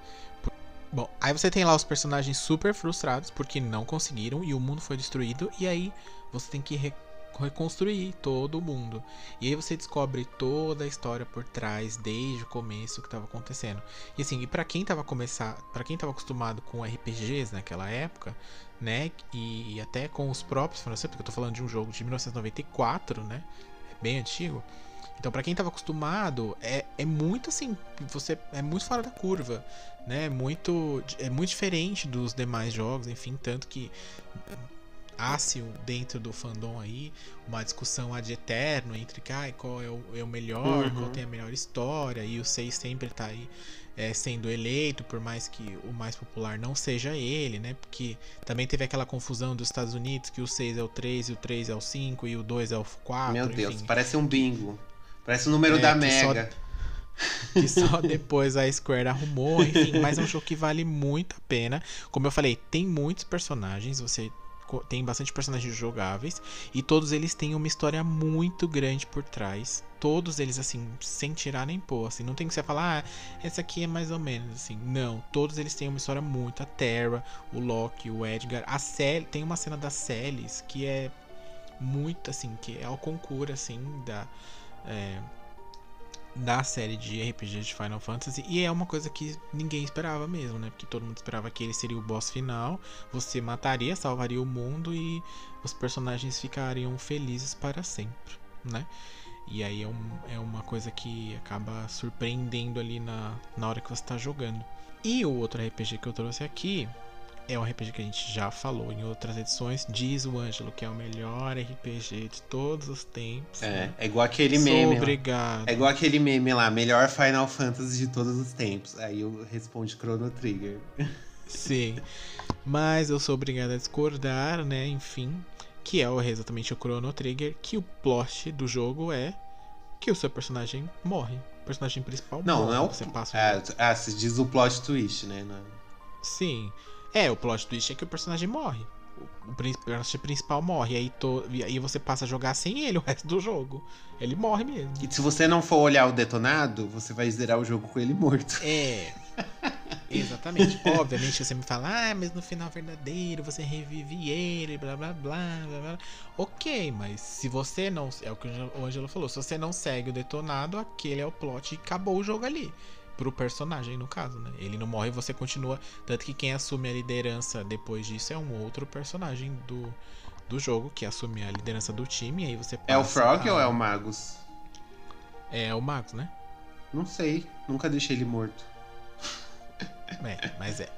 Bom, aí você tem lá os personagens super frustrados porque não conseguiram e o mundo foi destruído e aí você tem que re- reconstruir todo o mundo. E aí você descobre toda a história por trás desde o começo que estava acontecendo. E assim, e para quem tava começar, para quem tava acostumado com RPGs naquela época, né, e, e até com os próprios porque eu tô falando de um jogo de 1994, né? É bem antigo. Então, pra quem tava acostumado, é, é muito assim, você é muito fora da curva, né? É muito é muito diferente dos demais jogos, enfim, tanto que há-se dentro do fandom aí uma discussão ad eterno entre ah, qual é o, é o melhor, Uhum. qual tem a melhor história, e o 6 sempre tá aí é, sendo eleito, por mais que o mais popular não seja ele, né? Porque também teve aquela confusão dos Estados Unidos que o 6 é o 3 e o 3 é o 5 e o 2 é o 4. Meu Deus, enfim. parece um bingo. Parece o número É, da que só- Mega. que só depois a Square arrumou, enfim, mas é um jogo que vale muito a pena. Como eu falei, tem muitos personagens, você tem bastante personagens jogáveis e todos eles têm uma história muito grande por trás. Todos eles assim, sem tirar nem pôr, assim, não tem que você falar, ah, essa aqui é mais ou menos assim. Não, todos eles têm uma história muito a Terra, o Loki, o Edgar, a Sally, tem uma cena da Celis que é muito assim, que é o concurso assim da é, da série de RPG de Final Fantasy e é uma coisa que ninguém esperava mesmo, né? Porque todo mundo esperava que ele seria o boss final, você mataria, salvaria o mundo e os personagens ficariam felizes para sempre, né? E aí é, um- é uma coisa que acaba surpreendendo ali na, na hora que você está jogando. E o outro RPG que eu trouxe aqui é um RPG que a gente já falou em outras edições. Diz o Ângelo que é o melhor RPG de todos os tempos. É, né? é igual aquele Sou meme. lá. obrigado. É igual aquele meme lá, melhor Final Fantasy de todos os tempos. Aí eu respondo Chrono Trigger. Sim. Mas eu sou obrigado a discordar, né? Enfim. Que é exatamente o Chrono Trigger. Que o plot do jogo é que o seu personagem morre. O personagem principal Não, morre. não é o. Você passa o Ah, ah, se diz o plot twist, né? Não- Sim. É, o plot twist é que o personagem morre. O, personagem principal morre. Aí, to- aí você passa a jogar sem ele o resto do jogo. Ele morre mesmo. E se você não for olhar o detonado, você vai zerar o jogo com ele morto. É. Exatamente. Obviamente você me fala, ah, mas no final verdadeiro você revive ele, blá blá blá blá blá. Ok, mas se você não. É o que o Angelo falou, se você não segue o detonado, aquele é o plot e acabou o jogo ali. Pro personagem, no caso, né? Ele não morre e você continua. Tanto que quem assume a liderança depois disso é um outro personagem do, do jogo, que assume a liderança do time, e aí você É o Frog a- ou é o Magus? É o Magus, né? Não sei. Nunca deixei ele morto. É, mas é.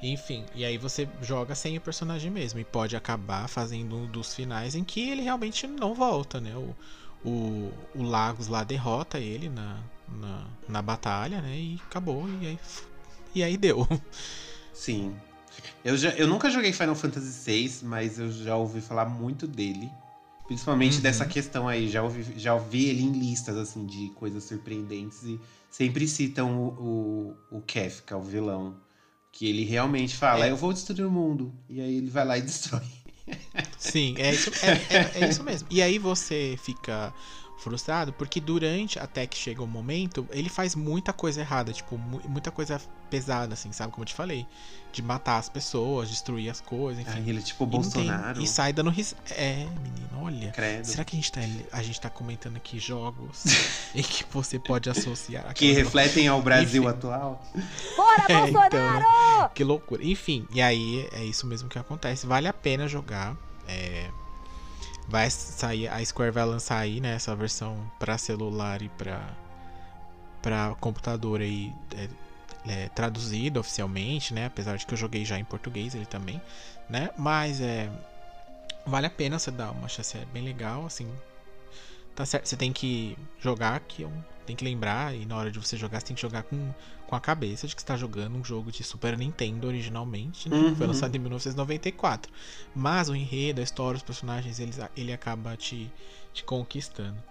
Enfim, e aí você joga sem o personagem mesmo. E pode acabar fazendo um dos finais em que ele realmente não volta, né? O, o, o Lagos lá derrota ele na, na, na batalha, né? E acabou. E aí, e aí deu. Sim. Eu, já, eu nunca joguei Final Fantasy VI, mas eu já ouvi falar muito dele. Principalmente Uhum. dessa questão aí. Já ouvi, já ouvi ele em listas, assim, de coisas surpreendentes. E sempre citam o, o, o Kefka, o vilão. Que ele realmente fala, É. eu vou destruir o mundo. E aí ele vai lá e destrói. Sim, é isso, é, é- é isso mesmo. E aí você fica frustrado porque durante até que chega o momento, ele faz muita coisa errada, tipo, mu- muita coisa pesada, assim, sabe? Como eu te falei. De matar as pessoas, destruir as coisas, enfim. Aí ele é tipo E não tem- Bolsonaro. E sai dando ris... É, menino, olha. Credo. Será que a gente, tá, a gente tá comentando aqui jogos em que você pode associar Que refletem ao Brasil Enfim. atual. Fora É, então, Bolsonaro! que loucura. Enfim, e aí é isso mesmo que acontece. Vale a pena jogar. É, vai sair, a Square vai lançar aí, né, essa versão para celular e para para computador aí é, é, traduzida oficialmente, né? Apesar de que eu joguei já em português ele também, né? Mas é vale a pena você dar uma chance, é bem legal, assim. Tá certo, você tem que jogar que é tem que lembrar e na hora de você jogar você tem que jogar com, com a cabeça de que está jogando um jogo de Super Nintendo originalmente, né? Uhum. Foi lançado em 1994. Mas o enredo, a história, os personagens, eles, ele acaba te, te conquistando.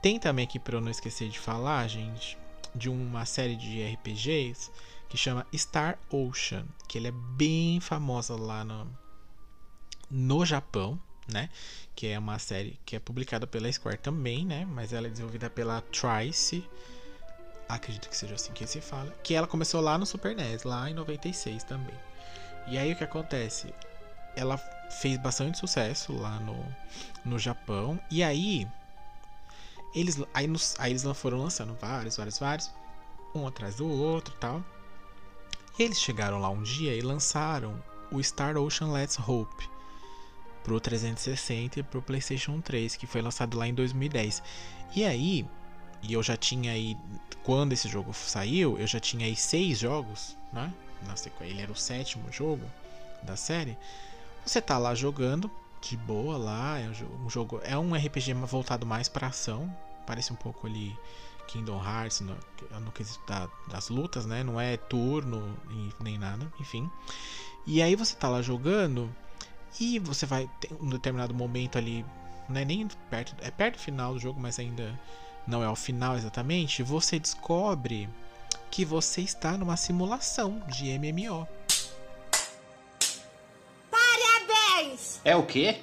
Tem também aqui para eu não esquecer de falar, gente, de uma série de RPGs que chama Star Ocean, que ele é bem famosa lá no, no Japão, né? Que é uma série que é publicada pela Square também, né? Mas ela é desenvolvida pela Trice. Acredito que seja assim que se fala. Que ela começou lá no Super NES, lá em 96 também. E aí o que acontece? Ela fez bastante sucesso lá no, no Japão. E aí. Eles, aí, nos, aí eles foram lançando vários, vários, vários. Um atrás do outro tal. E eles chegaram lá um dia e lançaram o Star Ocean Let's Hope pro 360 e pro PlayStation 3, que foi lançado lá em 2010. E aí, e eu já tinha aí. Quando esse jogo saiu, eu já tinha aí seis jogos, né? Na sequência, ele era o sétimo jogo da série. Você tá lá jogando, de boa lá. É um jogo. É um RPG voltado mais pra ação. Parece um pouco ali Kingdom Hearts no, no quesito da, das lutas, né? Não é turno nem nada, enfim. E aí você tá lá jogando e você vai ter um determinado momento ali, não é nem perto, é perto do final do jogo, mas ainda não é o final exatamente. Você descobre que você está numa simulação de MMO. Parabéns! É o quê?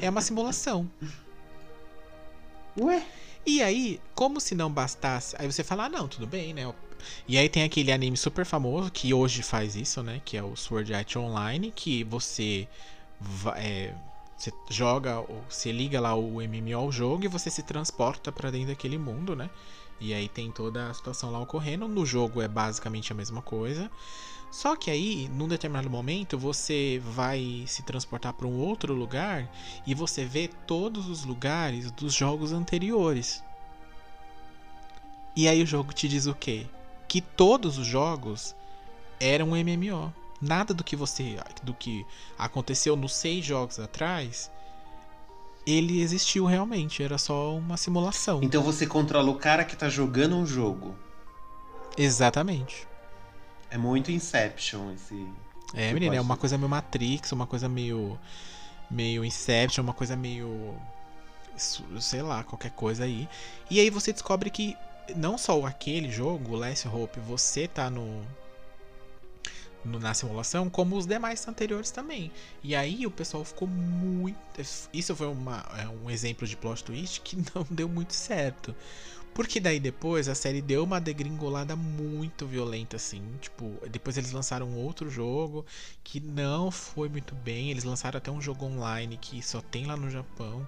É uma simulação. Ué? E aí, como se não bastasse, aí você fala, ah, não, tudo bem, né? E aí tem aquele anime super famoso que hoje faz isso, né? Que é o Sword Art Online, que você, é, você joga, você liga lá o MMO ao jogo e você se transporta para dentro daquele mundo, né? E aí tem toda a situação lá ocorrendo. No jogo é basicamente a mesma coisa. Só que aí, num determinado momento, você vai se transportar para um outro lugar e você vê todos os lugares dos jogos anteriores. E aí o jogo te diz o quê? Que todos os jogos eram MMO. Nada do que você do que aconteceu nos seis jogos atrás, ele existiu realmente, era só uma simulação. Então você controla o cara que tá jogando um jogo. Exatamente. É muito Inception esse. É, menina, é uma coisa meio Matrix, uma coisa meio. meio Inception, uma coisa meio. sei lá, qualquer coisa aí. E aí você descobre que não só aquele jogo, Last Hope, você tá no, no, na simulação, como os demais anteriores também. E aí o pessoal ficou muito. Isso foi uma, é um exemplo de plot twist que não deu muito certo. Porque daí depois a série deu uma degringolada muito violenta, assim. Tipo, depois eles lançaram outro jogo que não foi muito bem. Eles lançaram até um jogo online que só tem lá no Japão.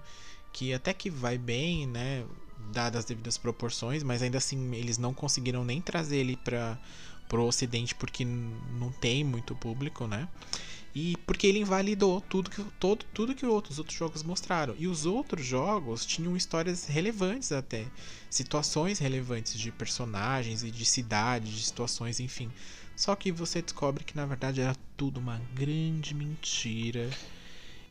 Que até que vai bem, né? Dadas as devidas proporções, mas ainda assim eles não conseguiram nem trazer ele para pro ocidente porque não tem muito público, né? E porque ele invalidou tudo que, todo, tudo que outros outros jogos mostraram. E os outros jogos tinham histórias relevantes até. Situações relevantes de personagens e de cidades, de situações, enfim. Só que você descobre que na verdade era tudo uma grande mentira.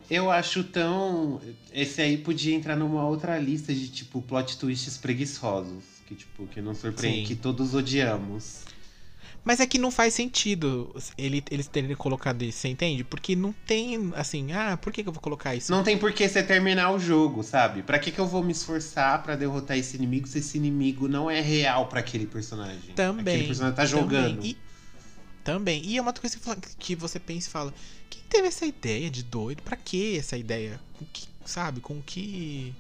Eu acho tão. Esse aí podia entrar numa outra lista de tipo plot twists preguiçosos. Que, tipo, que não surpreende, Sim. que todos odiamos. Mas é que não faz sentido ele, eles terem colocado isso, você entende? Porque não tem, assim, ah, por que, que eu vou colocar isso? Não tem por que você terminar o jogo, sabe? Pra que, que eu vou me esforçar para derrotar esse inimigo se esse inimigo não é real para aquele personagem? Também. Aquele personagem tá jogando. Também. E, também. E é uma coisa que você pensa e fala: quem teve essa ideia de doido? Pra que essa ideia? Com que, sabe? Com que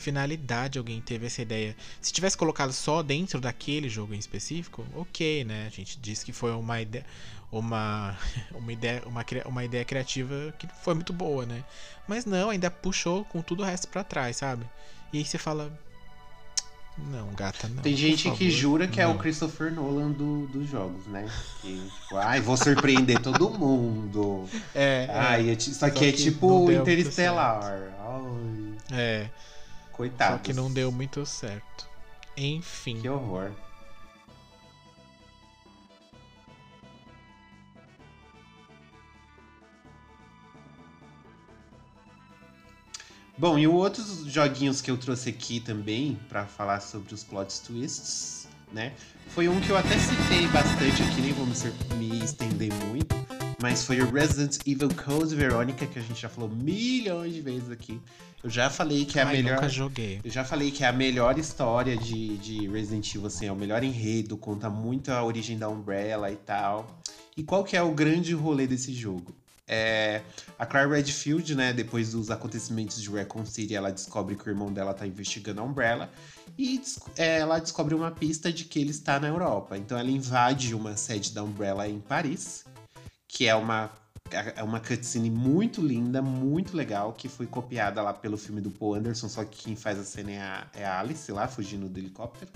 finalidade alguém teve essa ideia. Se tivesse colocado só dentro daquele jogo em específico, ok, né? A gente disse que foi uma ideia, uma, uma ideia, uma, uma ideia criativa que foi muito boa, né? Mas não, ainda puxou com tudo o resto para trás, sabe? E aí você fala, não, gata, não. Tem gente favor, que jura que não. é o Christopher Nolan do, dos jogos, né? Que, tipo, ai, vou surpreender todo mundo. É. Ai, é. Isso aqui é tipo Interestelar. Ai. É. Coitado. Só que não deu muito certo. Enfim. Que horror. Bom, e outros joguinhos que eu trouxe aqui também para falar sobre os plot twists, né? Foi um que eu até citei bastante aqui, nem vou me, me estender muito, mas foi o Resident Evil Code Veronica, que a gente já falou milhões de vezes aqui. Eu já falei que é a Ai, melhor. Nunca joguei. Eu já falei que é a melhor história de, de Resident Evil, assim, é o melhor enredo, conta muito a origem da Umbrella e tal. E qual que é o grande rolê desse jogo? É, a Claire Redfield, né, depois dos acontecimentos de Recon City, ela descobre que o irmão dela tá investigando a Umbrella e é, ela descobre uma pista de que ele está na Europa. Então ela invade uma sede da Umbrella em Paris, que é uma é uma cutscene muito linda, muito legal, que foi copiada lá pelo filme do Paul Anderson, só que quem faz a cena é a, é a Alice lá, fugindo do helicóptero.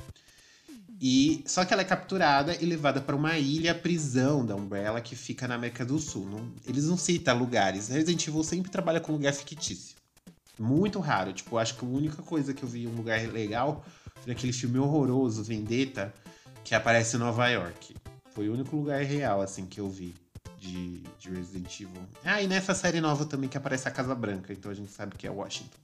E só que ela é capturada e levada para uma ilha prisão da Umbrella que fica na América do Sul. Não, eles não citam lugares. Resident Evil sempre trabalha com lugar fictício. Muito raro. Tipo, acho que a única coisa que eu vi um lugar legal foi aquele filme horroroso, Vendetta, que aparece em Nova York. Foi o único lugar real, assim, que eu vi de, de Resident Evil. Ah, e nessa série nova também que aparece a Casa Branca, então a gente sabe que é Washington.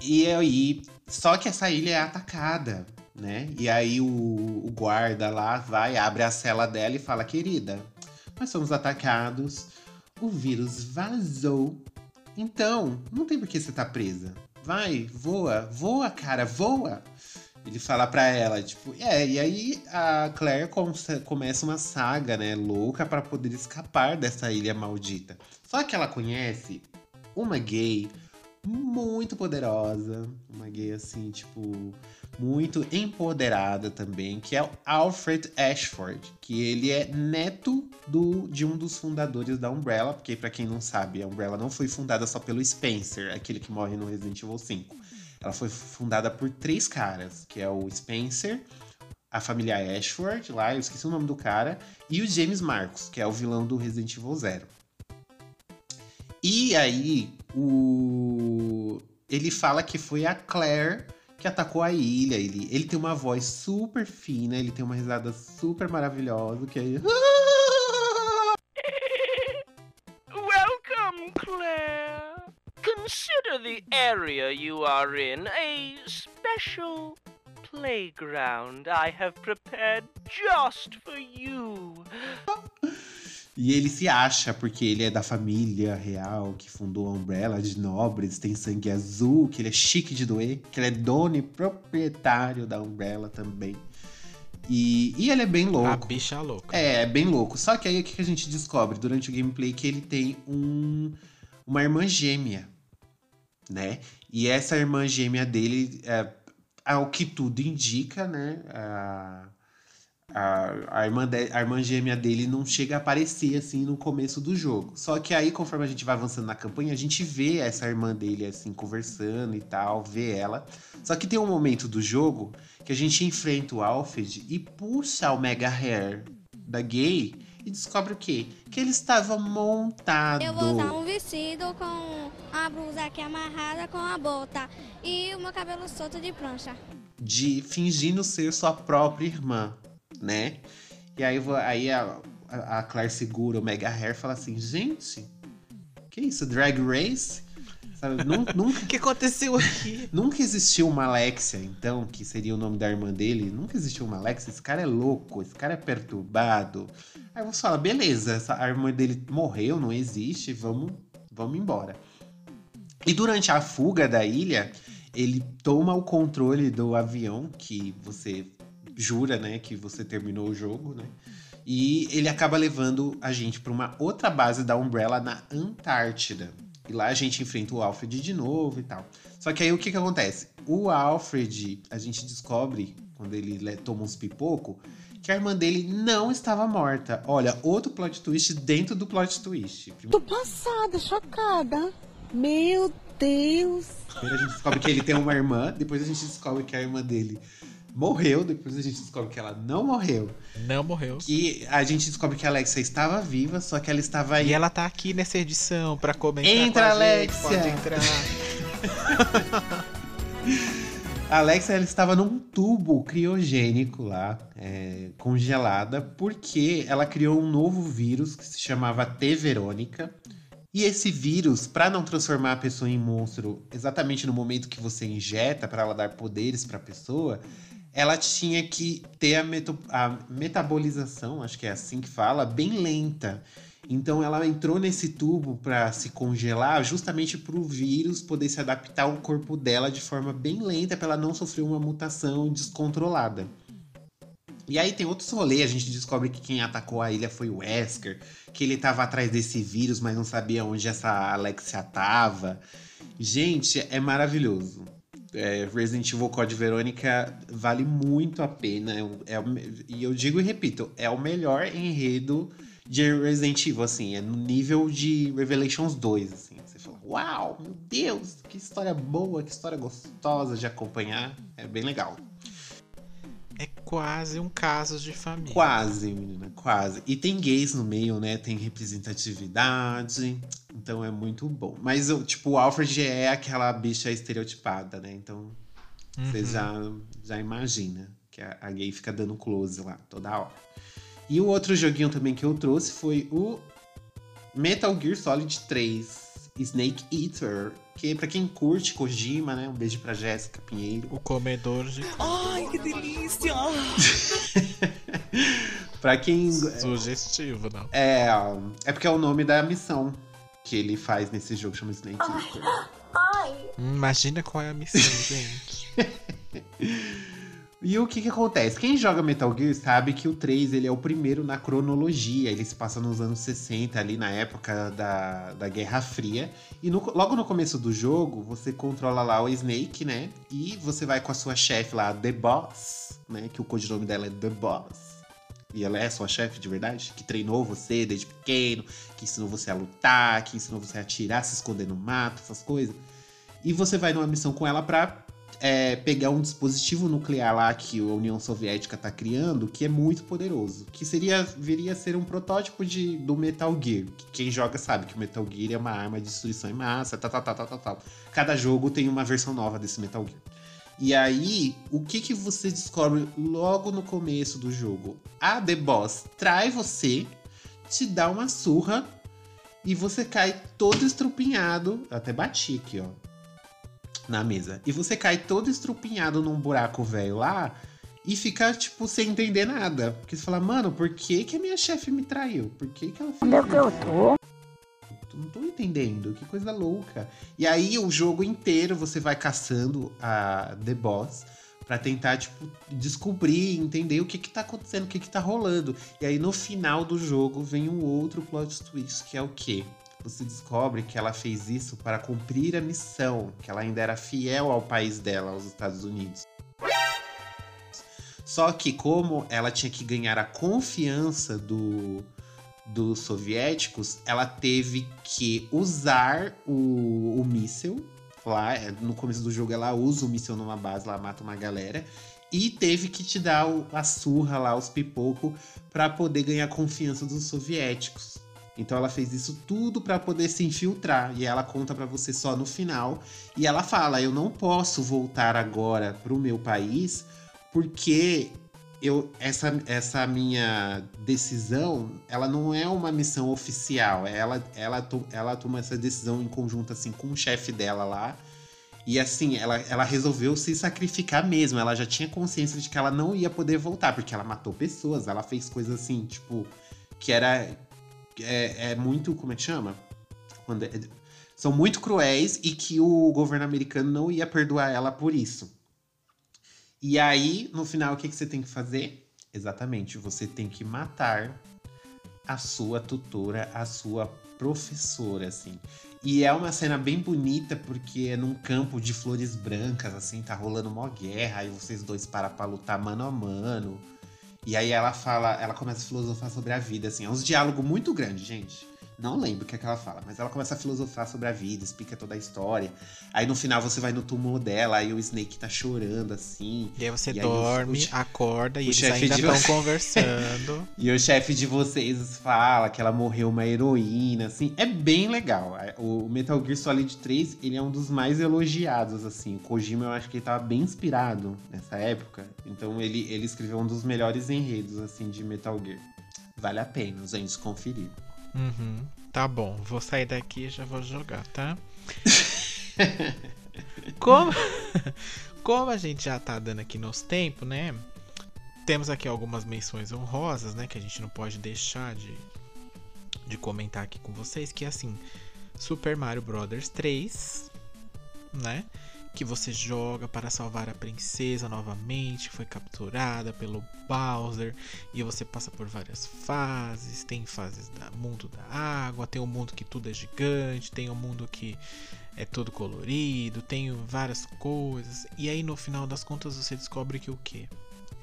E aí, só que essa ilha é atacada, né? E aí o, o guarda lá vai, abre a cela dela e fala: Querida, nós somos atacados, o vírus vazou. Então, não tem por que você tá presa. Vai, voa, voa, cara, voa. Ele fala pra ela, tipo, é, e aí a Claire começa uma saga, né, louca para poder escapar dessa ilha maldita. Só que ela conhece uma gay muito poderosa, uma gay assim, tipo, muito empoderada também, que é o Alfred Ashford, que ele é neto do, de um dos fundadores da Umbrella, porque para quem não sabe, a Umbrella não foi fundada só pelo Spencer, aquele que morre no Resident Evil 5. Ela foi fundada por três caras, que é o Spencer, a família Ashford, lá, eu esqueci o nome do cara, e o James Marcos, que é o vilão do Resident Evil 0. E aí, o... ele fala que foi a Claire que atacou a ilha. Ele, ele tem uma voz super fina, ele tem uma risada super maravilhosa, que aí... Welcome, Claire. Consider the area you are in a special playground I have prepared just for you. E ele se acha, porque ele é da família real que fundou a Umbrella, de nobres, tem sangue azul, que ele é chique de doer, que ele é dono e proprietário da Umbrella também. E, e ele é bem louco. A bicha louca. É, é bem louco. Só que aí o que a gente descobre durante o gameplay? Que ele tem um, uma irmã gêmea, né? E essa irmã gêmea dele, é, ao que tudo indica, né? A, a, a, irmã de, a irmã gêmea dele não chega a aparecer assim no começo do jogo. Só que aí, conforme a gente vai avançando na campanha, a gente vê essa irmã dele assim conversando e tal, vê ela. Só que tem um momento do jogo que a gente enfrenta o Alfred e puxa o Mega Hair da gay e descobre o quê? Que ele estava montado. Eu vou usar um vestido com a blusa aqui amarrada com a bota e o meu cabelo solto de prancha. De fingindo ser sua própria irmã né? E aí, aí a, a Claire segura o Mega Hair e fala assim: gente, que isso? Drag Race? Nunca, o que aconteceu aqui? Nunca existiu uma Alexia, então, que seria o nome da irmã dele. Nunca existiu uma Alexia. Esse cara é louco, esse cara é perturbado. Aí você fala: beleza, essa, a irmã dele morreu, não existe, vamos, vamos embora. E durante a fuga da ilha, ele toma o controle do avião que você jura, né, que você terminou o jogo, né? E ele acaba levando a gente para uma outra base da Umbrella na Antártida. E lá a gente enfrenta o Alfred de novo e tal. Só que aí o que que acontece? O Alfred, a gente descobre, quando ele toma uns pipoco, que a irmã dele não estava morta. Olha, outro plot twist dentro do plot twist. Tô passada, chocada. Meu Deus! Primeiro a gente descobre que ele tem uma irmã, depois a gente descobre que a irmã dele morreu, depois a gente descobre que ela não morreu. Não morreu. E a gente descobre que a Alexia estava viva, só que ela estava aí. E ela tá aqui nessa edição para comentar. Entra, com a Alexia! Gente, pode entrar. a Alexia ela estava num tubo criogênico lá, é, congelada, porque ela criou um novo vírus que se chamava T. Verônica. E esse vírus, para não transformar a pessoa em monstro exatamente no momento que você injeta, para ela dar poderes para a pessoa, ela tinha que ter a, meto, a metabolização, acho que é assim que fala, bem lenta. Então ela entrou nesse tubo para se congelar, justamente para o vírus poder se adaptar ao corpo dela de forma bem lenta, para ela não sofrer uma mutação descontrolada. E aí tem outros rolês, a gente descobre que quem atacou a ilha foi o Wesker, que ele estava atrás desse vírus, mas não sabia onde essa Alexia tava. Gente, é maravilhoso é, Resident Evil Code Verônica vale muito a pena. É, é, e eu digo e repito, é o melhor enredo de Resident Evil, assim, é no nível de Revelations 2, assim. Você fala, uau, meu Deus, que história boa, que história gostosa de acompanhar. É bem legal. É quase um caso de família. Quase, menina, quase. E tem gays no meio, né? Tem representatividade. Então é muito bom. Mas, tipo, o Alfred é aquela bicha estereotipada, né? Então Você Uhum. já, já imagina que a, a gay fica dando close lá toda hora. E o outro joguinho também que eu trouxe foi o Metal Gear Solid 3 Snake Eater. Que pra quem curte Kojima, né? Um beijo pra Jéssica Pinheiro. O comedor de. Ai, que delícia! Pra quem. Sugestivo, não. É, é porque é o nome da missão que ele faz nesse jogo, chama Snake Eater. Hum, Imagina qual é a missão, gente. E o que que acontece? Quem joga Metal Gear sabe que o 3 ele é o primeiro na cronologia. Ele se passa nos anos 60, ali na época da, da Guerra Fria. E no- logo no começo do jogo, você controla lá o Snake, né? E você vai com a sua chefe lá, The Boss, né? Que o codinome dela é The Boss. E ela é sua chefe de verdade? Que treinou você desde pequeno, que ensinou você a lutar, que ensinou você a atirar, se esconder no mato, essas coisas. E você vai numa missão com ela pra é, pegar um dispositivo nuclear lá que a União Soviética tá criando, que é muito poderoso. Que seria viria a ser um protótipo de, do Metal Gear. Que quem joga sabe que o Metal Gear é uma arma de destruição em massa, tá, tá, tá, tá, tá, tá. Cada jogo tem uma versão nova desse Metal Gear. E aí, o que que você descobre logo no começo do jogo? A The Boss trai você, te dá uma surra e você cai todo estrupinhado. Até bati aqui, ó na mesa. E você cai todo estrupinhado num buraco velho lá e fica, tipo, sem entender nada. Porque você fala, mano, por que, que a minha chefe me traiu? Por que, que ela fez Onde é que eu tô? Não tô entendendo, que coisa louca. E aí, o jogo inteiro você vai caçando a The Boss pra tentar, tipo, descobrir, entender o que que tá acontecendo, o que que tá rolando. E aí, no final do jogo, vem um outro plot twist, que é o quê? Você descobre que ela fez isso para cumprir a missão, que ela ainda era fiel ao país dela, aos Estados Unidos. Só que como ela tinha que ganhar a confiança do, dos soviéticos, ela teve que usar o, o míssil. Lá, no começo do jogo, ela usa o míssil numa base, lá mata uma galera. E teve que te dar o- a surra lá, os pipocos, para poder ganhar a confiança dos soviéticos. Então ela fez isso tudo para poder se infiltrar. E ela conta para você só no final. E ela fala: Eu não posso voltar agora pro meu país porque eu essa, essa minha decisão ela não é uma missão oficial ela ela, ela toma essa decisão em conjunto assim com o chefe dela lá e assim ela, ela resolveu se sacrificar mesmo ela já tinha consciência de que ela não ia poder voltar porque ela matou pessoas ela fez coisas assim tipo que era é, é muito como é que chama Quando é- são muito cruéis e que o governo americano não ia perdoar ela por isso e aí, no final, o que, que você tem que fazer? Exatamente, você tem que matar a sua tutora, a sua professora, assim. E é uma cena bem bonita, porque é num campo de flores brancas, assim, tá rolando uma guerra, aí vocês dois param pra lutar mano a mano. E aí ela fala, ela começa a filosofar sobre a vida, assim. É uns diálogos muito grandes, gente. Não lembro o que é que ela fala, mas ela começa a filosofar sobre a vida, explica toda a história. Aí no final você vai no túmulo dela, aí o Snake tá chorando, assim. E aí você E aí dorme, o- o- acorda e o eles ainda de estão você- conversando. E o chefe de vocês fala que ela morreu uma heroína, assim. É bem legal. O Metal Gear Solid 3, ele é um dos mais elogiados, assim. O Kojima, eu acho que ele tava bem inspirado nessa época. Então ele, ele escreveu um dos melhores enredos, assim, de Metal Gear. Vale a pena, gente, conferir. Uhum. Tá bom, vou sair daqui e já vou jogar, tá? Como, como a gente já tá dando aqui nos tempos, né? Temos aqui algumas menções honrosas, né? Que a gente não pode deixar de, de comentar aqui com vocês. Que é assim, Super Mario Bros 3, né? Que você joga para salvar a princesa novamente, foi capturada pelo Bowser. E você passa por várias fases. Tem fases do mundo da água, tem um mundo que tudo é gigante, tem um mundo que é todo colorido, tem várias coisas. E aí no final das contas você descobre que o que?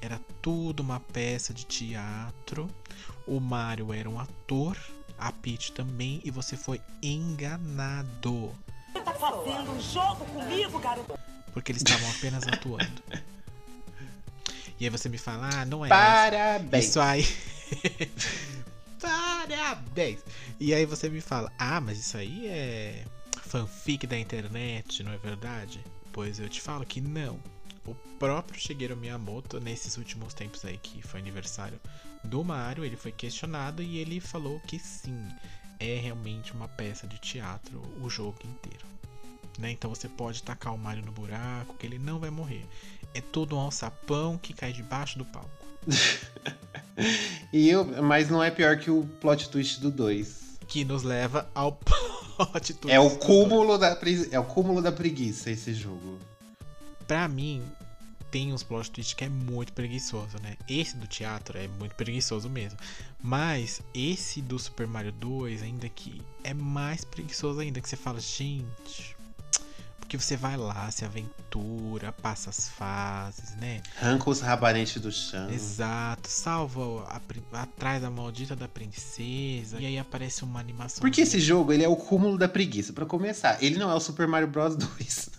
Era tudo uma peça de teatro. O Mario era um ator, a Peach também, e você foi enganado. Você tá fazendo um jogo comigo, garoto? Porque eles estavam apenas atuando. E aí você me fala, ah, não é. Parabéns! Isso aí. Parabéns! E aí você me fala, ah, mas isso aí é fanfic da internet, não é verdade? Pois eu te falo que não. O próprio Shigeru Miyamoto, nesses últimos tempos aí que foi aniversário do Mario, ele foi questionado e ele falou que sim, é realmente uma peça de teatro o jogo inteiro. Né? Então você pode tacar o Mario no buraco, que ele não vai morrer. É todo um alçapão que cai debaixo do palco. e eu, mas não é pior que o plot twist do 2. Que nos leva ao plot twist. É o cúmulo da, é o cúmulo da preguiça esse jogo. Pra mim, tem uns plot twists que é muito preguiçoso, né? Esse do teatro é muito preguiçoso mesmo. Mas esse do Super Mario 2, ainda que é mais preguiçoso ainda, que você fala, gente, porque você vai lá, se aventura, passa as fases, né? Arranca os rabanetes do chão. Exato, salva a, atrás da maldita da princesa. E aí aparece uma animação. Porque esse jogo, ele é o cúmulo da preguiça. para começar, ele não é o Super Mario Bros 2.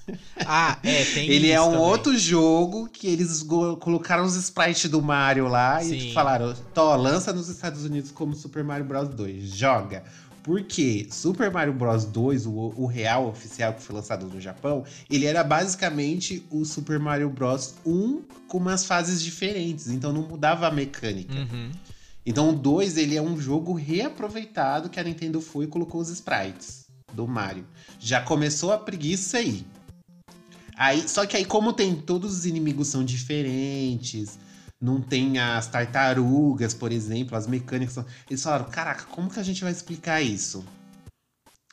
Ah, é, tem Ele é um também. outro jogo que eles colocaram os sprites do Mario lá Sim. e falaram: Tó, lança nos Estados Unidos como Super Mario Bros 2. Joga. Porque Super Mario Bros 2, o, o, real oficial que foi lançado no Japão, ele era basicamente o Super Mario Bros 1 com umas fases diferentes, então não mudava a mecânica. Uhum. Então o 2 ele é um jogo reaproveitado que a Nintendo foi e colocou os sprites do Mario. Já começou a preguiça aí. Aí, só que aí como tem todos os inimigos são diferentes, não tem as tartarugas, por exemplo, as mecânicas. Eles falaram: caraca, como que a gente vai explicar isso?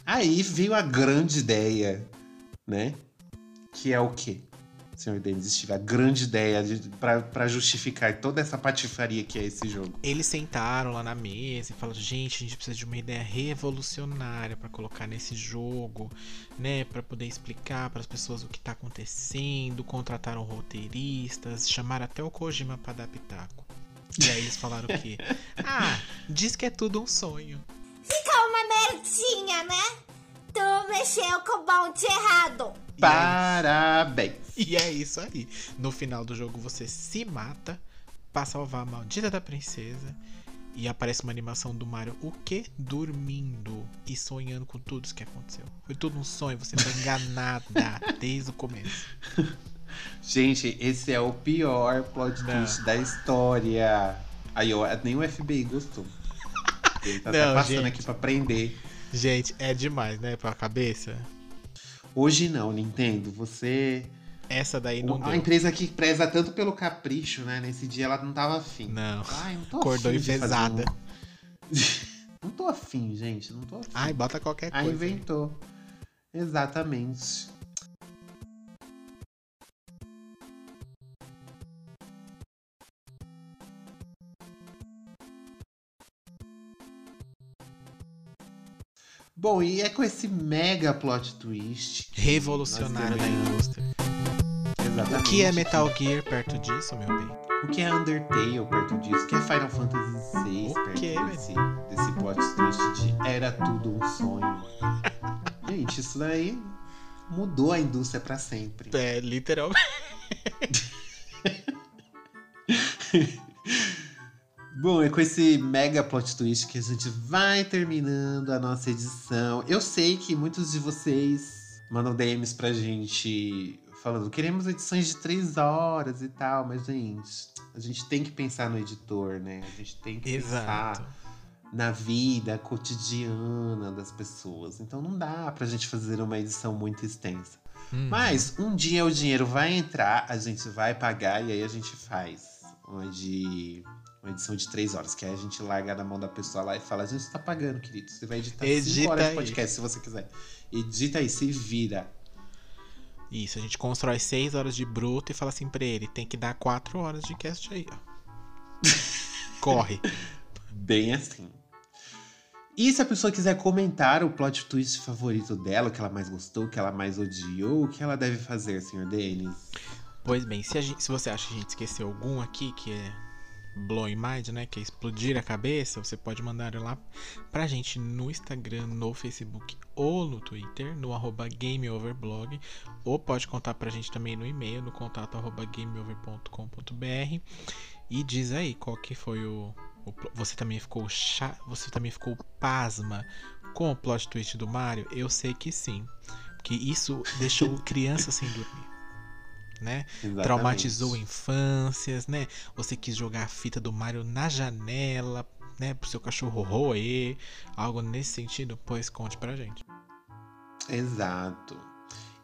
Aí veio a grande ideia, né? Que é o quê? Senhor Denis tive a grande ideia para justificar toda essa patifaria que é esse jogo. Eles sentaram lá na mesa e falaram: gente, a gente precisa de uma ideia revolucionária para colocar nesse jogo, né? Para poder explicar para as pessoas o que tá acontecendo. Contrataram roteiristas, chamaram até o Kojima para dar pitaco. E aí eles falaram o quê? Ah, diz que é tudo um sonho. Fica uma merdinha, né? Tu mexeu com o bonde errado. Parabéns. E é isso aí. No final do jogo você se mata para salvar a maldita da princesa. E aparece uma animação do Mario, o que? Dormindo e sonhando com tudo isso que aconteceu. Foi tudo um sonho, você foi enganada desde o começo. Gente, esse é o pior plot twist da história. Aí, ó, nem o FBI gostou. Ele tá Não, passando gente. aqui pra prender. Gente, é demais, né, pra cabeça. Hoje não, Nintendo. Você essa daí não A deu. empresa que preza tanto pelo capricho, né? Nesse dia ela não tava afim. Não. Ai, não tô Acordou afim enfesada. Um... não tô afim, gente. Não tô afim. Ai, bota qualquer coisa. Aí inventou. Exatamente. Bom, e é com esse mega plot twist revolucionário da indústria. Exatamente. O que é Metal Gear perto disso, meu bem? O que é Undertale perto disso? O que é Final Fantasy VI o perto que, desse, desse plot twist de era tudo um sonho? Gente, isso daí mudou a indústria para sempre. É, literalmente. Bom, é com esse mega plot twist que a gente vai terminando a nossa edição. Eu sei que muitos de vocês mandam DMs pra gente falando, queremos edições de três horas e tal, mas, gente, a gente tem que pensar no editor, né? A gente tem que Exato. pensar na vida cotidiana das pessoas. Então não dá pra gente fazer uma edição muito extensa. Hum. Mas um dia o dinheiro vai entrar, a gente vai pagar e aí a gente faz uma de uma edição de três horas, que aí a gente larga na mão da pessoa lá e fala: a gente tá pagando, querido. Você vai editar Edita cinco horas aí. de podcast se você quiser. Edita aí, se vira. Isso, a gente constrói seis horas de bruto e fala assim pra ele: tem que dar quatro horas de cast aí, ó. Corre. Bem assim. E se a pessoa quiser comentar o plot twist favorito dela, o que ela mais gostou, o que ela mais odiou, o que ela deve fazer, senhor Denis? Pois bem, se, gente, se você acha que a gente esqueceu algum aqui que é blowing mind, né, que é explodir a cabeça, você pode mandar lá pra gente no Instagram, no Facebook ou no Twitter, no arroba gameoverblog, ou pode contar pra gente também no e-mail, no contato arroba gameover.com.br e diz aí qual que foi o, o você também ficou cha, você também ficou pasma com o plot twist do Mario? Eu sei que sim, porque isso deixou criança sem dormir. Né? Exatamente. Traumatizou infâncias, né? Você quis jogar a fita do Mario na janela, né? Pro seu cachorro roer, algo nesse sentido? Pois conte pra gente. Exato.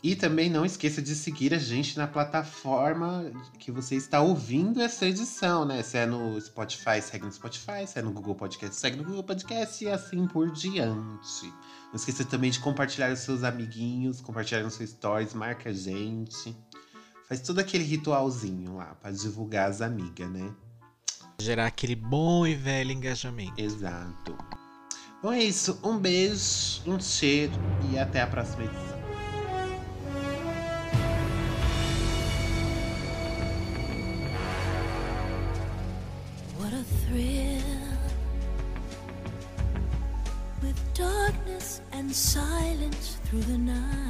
E também não esqueça de seguir a gente na plataforma que você está ouvindo essa edição, né? Se é no Spotify, segue no Spotify. Se é no Google Podcast, segue no Google Podcast e assim por diante. Não esqueça também de compartilhar os seus amiguinhos, compartilhar nos seus stories, marca a gente. Faz todo aquele ritualzinho lá para divulgar as amigas, né? Gerar aquele bom e velho engajamento. Exato. Bom, é isso. Um beijo, um cheiro e até a próxima edição. What a thrill with darkness and silence through the night.